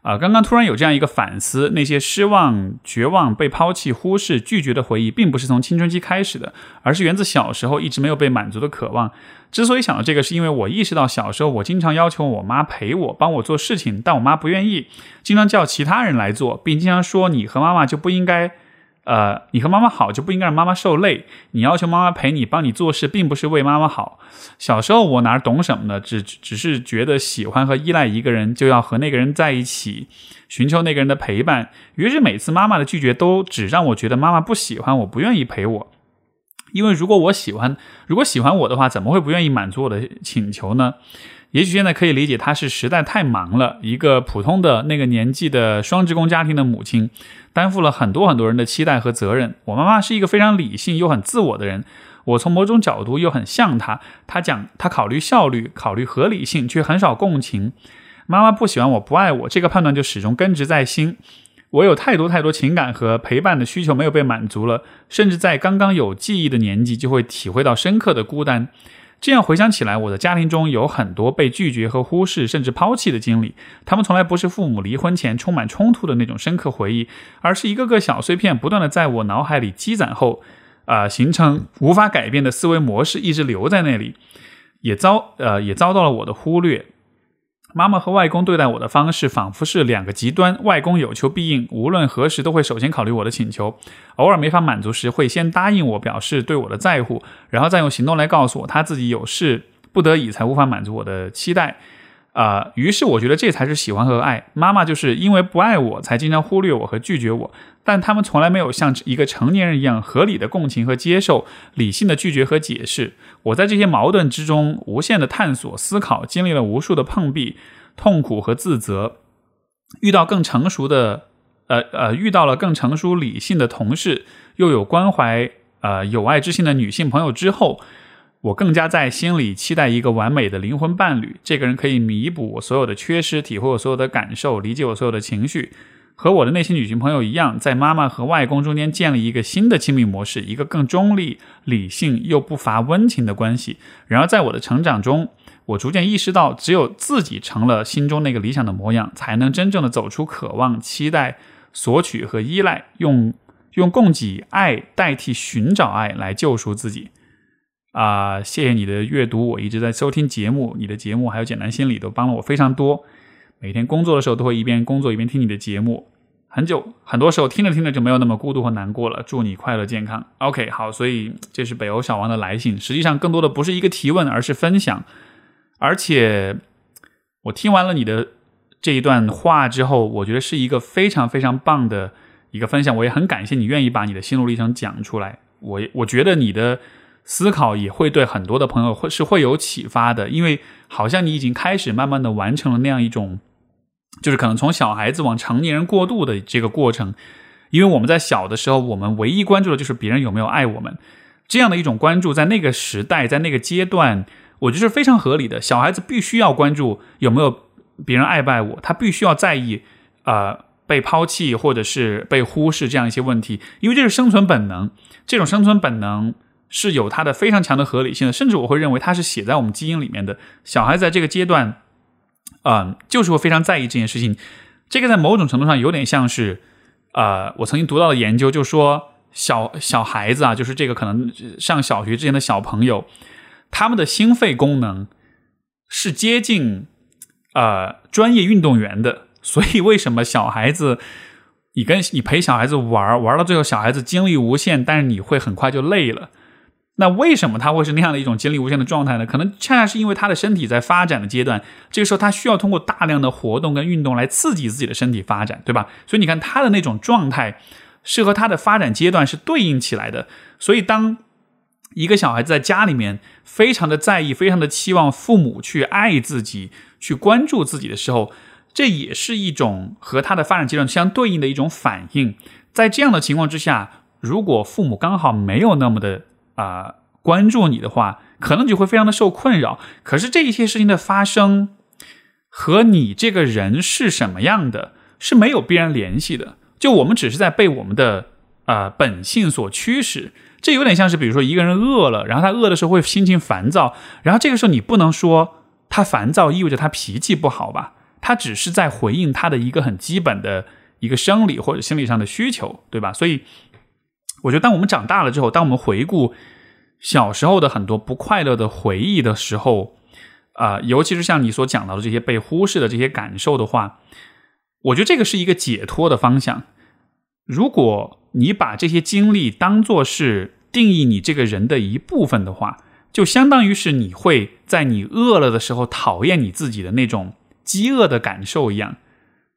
啊，刚刚突然有这样一个反思，那些失望、绝望、被抛弃、忽视、拒绝的回忆，并不是从青春期开始的，而是源自小时候一直没有被满足的渴望。之所以想到这个，是因为我意识到小时候我经常要求我妈陪我、帮我做事情，但我妈不愿意，经常叫其他人来做，并经常说你和妈妈就不应该。呃，你和妈妈好就不应该让妈妈受累。你要求妈妈陪你、帮你做事，并不是为妈妈好。小时候我哪懂什么呢？只只是觉得喜欢和依赖一个人，就要和那个人在一起，寻求那个人的陪伴。于是每次妈妈的拒绝，都只让我觉得妈妈不喜欢我，不愿意陪我。因为如果我喜欢，如果喜欢我的话，怎么会不愿意满足我的请求呢？也许现在可以理解，她是实在太忙了。一个普通的那个年纪的双职工家庭的母亲，担负了很多很多人的期待和责任。我妈妈是一个非常理性又很自我的人，我从某种角度又很像她。她讲，她考虑效率，考虑合理性，却很少共情。妈妈不喜欢我，不爱我，这个判断就始终根植在心。我有太多太多情感和陪伴的需求没有被满足了，甚至在刚刚有记忆的年纪，就会体会到深刻的孤单。这样回想起来，我的家庭中有很多被拒绝和忽视，甚至抛弃的经历。他们从来不是父母离婚前充满冲突的那种深刻回忆，而是一个个小碎片，不断的在我脑海里积攒后，啊，形成无法改变的思维模式，一直留在那里，也遭呃也遭到了我的忽略。妈妈和外公对待我的方式仿佛是两个极端。外公有求必应，无论何时都会首先考虑我的请求，偶尔没法满足时会先答应我，表示对我的在乎，然后再用行动来告诉我他自己有事不得已才无法满足我的期待。啊，于是我觉得这才是喜欢和爱。妈妈就是因为不爱我才经常忽略我和拒绝我，但他们从来没有像一个成年人一样合理的共情和接受，理性的拒绝和解释。我在这些矛盾之中无限的探索思考，经历了无数的碰壁、痛苦和自责，遇到更成熟的，呃呃，遇到了更成熟理性的同事，又有关怀呃有爱之心的女性朋友之后。我更加在心里期待一个完美的灵魂伴侣，这个人可以弥补我所有的缺失，体会我所有的感受，理解我所有的情绪，和我的那些女性朋友一样，在妈妈和外公中间建立一个新的亲密模式，一个更中立、理性又不乏温情的关系。然而，在我的成长中，我逐渐意识到，只有自己成了心中那个理想的模样，才能真正的走出渴望、期待、索取和依赖，用用供给爱代替寻找爱来救赎自己。啊，谢谢你的阅读，我一直在收听节目，你的节目还有简单心理都帮了我非常多。每天工作的时候都会一边工作一边听你的节目，很久很多时候听着听着就没有那么孤独和难过了。祝你快乐健康。OK，好，所以这是北欧小王的来信，实际上更多的不是一个提问，而是分享。而且我听完了你的这一段话之后，我觉得是一个非常非常棒的一个分享，我也很感谢你愿意把你的心路历程讲出来。我我觉得你的。思考也会对很多的朋友会是会有启发的，因为好像你已经开始慢慢的完成了那样一种，就是可能从小孩子往成年人过渡的这个过程。因为我们在小的时候，我们唯一关注的就是别人有没有爱我们，这样的一种关注，在那个时代，在那个阶段，我觉得是非常合理的。小孩子必须要关注有没有别人爱不爱我，他必须要在意啊被抛弃或者是被忽视这样一些问题，因为这是生存本能，这种生存本能。是有它的非常强的合理性的，甚至我会认为它是写在我们基因里面的。小孩在这个阶段，嗯，就是会非常在意这件事情。这个在某种程度上有点像是，呃，我曾经读到的研究，就说小小孩子啊，就是这个可能上小学之前的小朋友，他们的心肺功能是接近呃专业运动员的。所以为什么小孩子，你跟你陪小孩子玩玩到最后，小孩子精力无限，但是你会很快就累了。那为什么他会是那样的一种精力无限的状态呢？可能恰恰是因为他的身体在发展的阶段，这个时候他需要通过大量的活动跟运动来刺激自己的身体发展，对吧？所以你看他的那种状态是和他的发展阶段是对应起来的。所以当一个小孩子在家里面非常的在意、非常的期望父母去爱自己、去关注自己的时候，这也是一种和他的发展阶段相对应的一种反应。在这样的情况之下，如果父母刚好没有那么的啊，关注你的话，可能就会非常的受困扰。可是这一些事情的发生和你这个人是什么样的，是没有必然联系的。就我们只是在被我们的呃本性所驱使。这有点像是，比如说一个人饿了，然后他饿的时候会心情烦躁，然后这个时候你不能说他烦躁意味着他脾气不好吧？他只是在回应他的一个很基本的一个生理或者心理上的需求，对吧？所以。我觉得，当我们长大了之后，当我们回顾小时候的很多不快乐的回忆的时候，啊，尤其是像你所讲到的这些被忽视的这些感受的话，我觉得这个是一个解脱的方向。如果你把这些经历当做是定义你这个人的一部分的话，就相当于是你会在你饿了的时候讨厌你自己的那种饥饿的感受一样。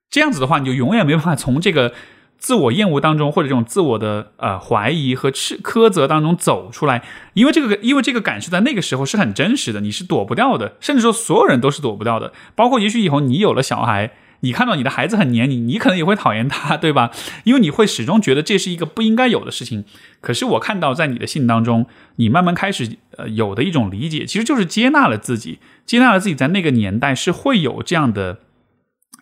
这样子的话，你就永远没办法从这个。自我厌恶当中，或者这种自我的呃怀疑和斥苛责当中走出来，因为这个，因为这个感受在那个时候是很真实的，你是躲不掉的，甚至说所有人都是躲不掉的。包括也许以后你有了小孩，你看到你的孩子很黏你，你可能也会讨厌他，对吧？因为你会始终觉得这是一个不应该有的事情。可是我看到在你的信当中，你慢慢开始呃有的一种理解，其实就是接纳了自己，接纳了自己在那个年代是会有这样的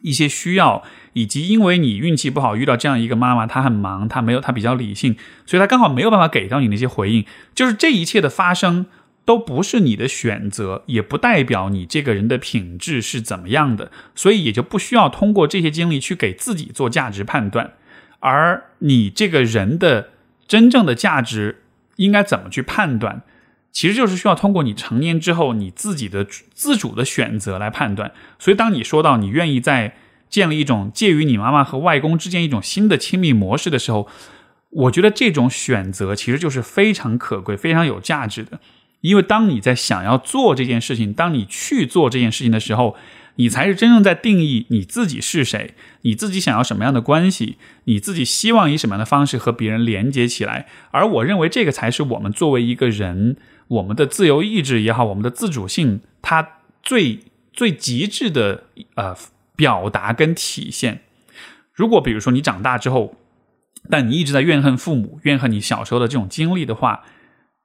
一些需要。以及因为你运气不好遇到这样一个妈妈，她很忙，她没有她比较理性，所以她刚好没有办法给到你那些回应。就是这一切的发生都不是你的选择，也不代表你这个人的品质是怎么样的，所以也就不需要通过这些经历去给自己做价值判断。而你这个人的真正的价值应该怎么去判断，其实就是需要通过你成年之后你自己的自主的选择来判断。所以当你说到你愿意在建立一种介于你妈妈和外公之间一种新的亲密模式的时候，我觉得这种选择其实就是非常可贵、非常有价值的。因为当你在想要做这件事情，当你去做这件事情的时候，你才是真正在定义你自己是谁，你自己想要什么样的关系，你自己希望以什么样的方式和别人连接起来。而我认为这个才是我们作为一个人，我们的自由意志也好，我们的自主性，它最最极致的呃表达跟体现。如果比如说你长大之后，但你一直在怨恨父母，怨恨你小时候的这种经历的话，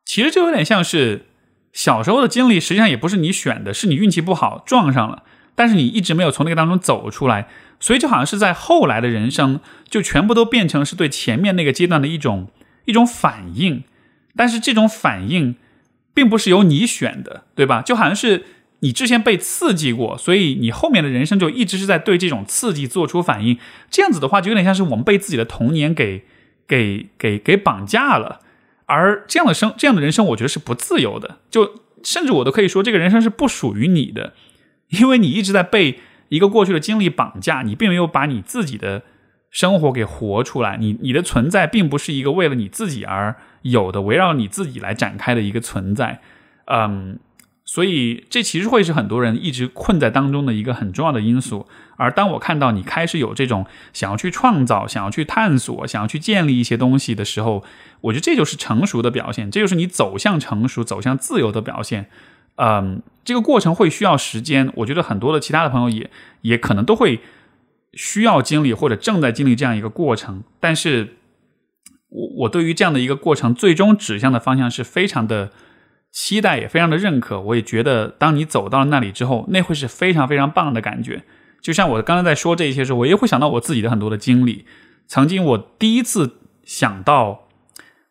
其实就有点像是小时候的经历，实际上也不是你选的，是你运气不好撞上了，但是你一直没有从那个当中走出来，所以就好像是在后来的人生，就全部都变成是对前面那个阶段的一种一种反应，但是这种反应并不是由你选的，对吧？就好像是。你之前被刺激过，所以你后面的人生就一直是在对这种刺激做出反应。这样子的话，就有点像是我们被自己的童年给给给给绑架了。而这样的生，这样的人生，我觉得是不自由的。就甚至我都可以说，这个人生是不属于你的，因为你一直在被一个过去的经历绑架，你并没有把你自己的生活给活出来。你你的存在并不是一个为了你自己而有的，围绕你自己来展开的一个存在。嗯。所以，这其实会是很多人一直困在当中的一个很重要的因素。而当我看到你开始有这种想要去创造、想要去探索、想要去建立一些东西的时候，我觉得这就是成熟的表现，这就是你走向成熟、走向自由的表现。嗯，这个过程会需要时间。我觉得很多的其他的朋友也也可能都会需要经历或者正在经历这样一个过程。但是，我我对于这样的一个过程最终指向的方向是非常的。期待也非常的认可，我也觉得，当你走到了那里之后，那会是非常非常棒的感觉。就像我刚才在说这些时候，我也会想到我自己的很多的经历。曾经我第一次想到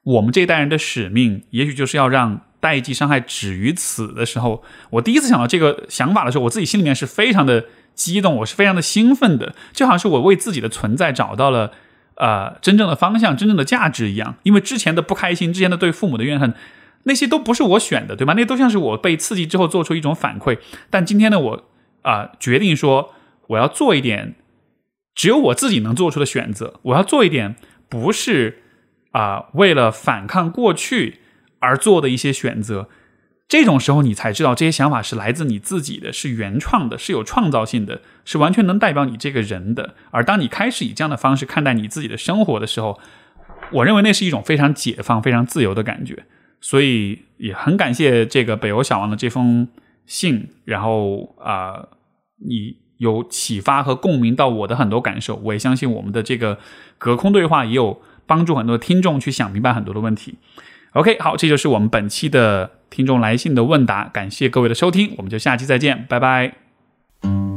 我们这一代人的使命，也许就是要让代际伤害止于此的时候，我第一次想到这个想法的时候，我自己心里面是非常的激动，我是非常的兴奋的，就好像是我为自己的存在找到了呃真正的方向、真正的价值一样。因为之前的不开心，之前的对父母的怨恨。那些都不是我选的，对吧？那都像是我被刺激之后做出一种反馈。但今天呢，我啊决定说，我要做一点只有我自己能做出的选择。我要做一点不是啊为了反抗过去而做的一些选择。这种时候，你才知道这些想法是来自你自己的，是原创的，是有创造性的，是完全能代表你这个人的。而当你开始以这样的方式看待你自己的生活的时候，我认为那是一种非常解放、非常自由的感觉。所以也很感谢这个北欧小王的这封信，然后啊，你有启发和共鸣到我的很多感受，我也相信我们的这个隔空对话也有帮助很多听众去想明白很多的问题。OK，好，这就是我们本期的听众来信的问答感谢各位的收听我们就下期再见拜拜。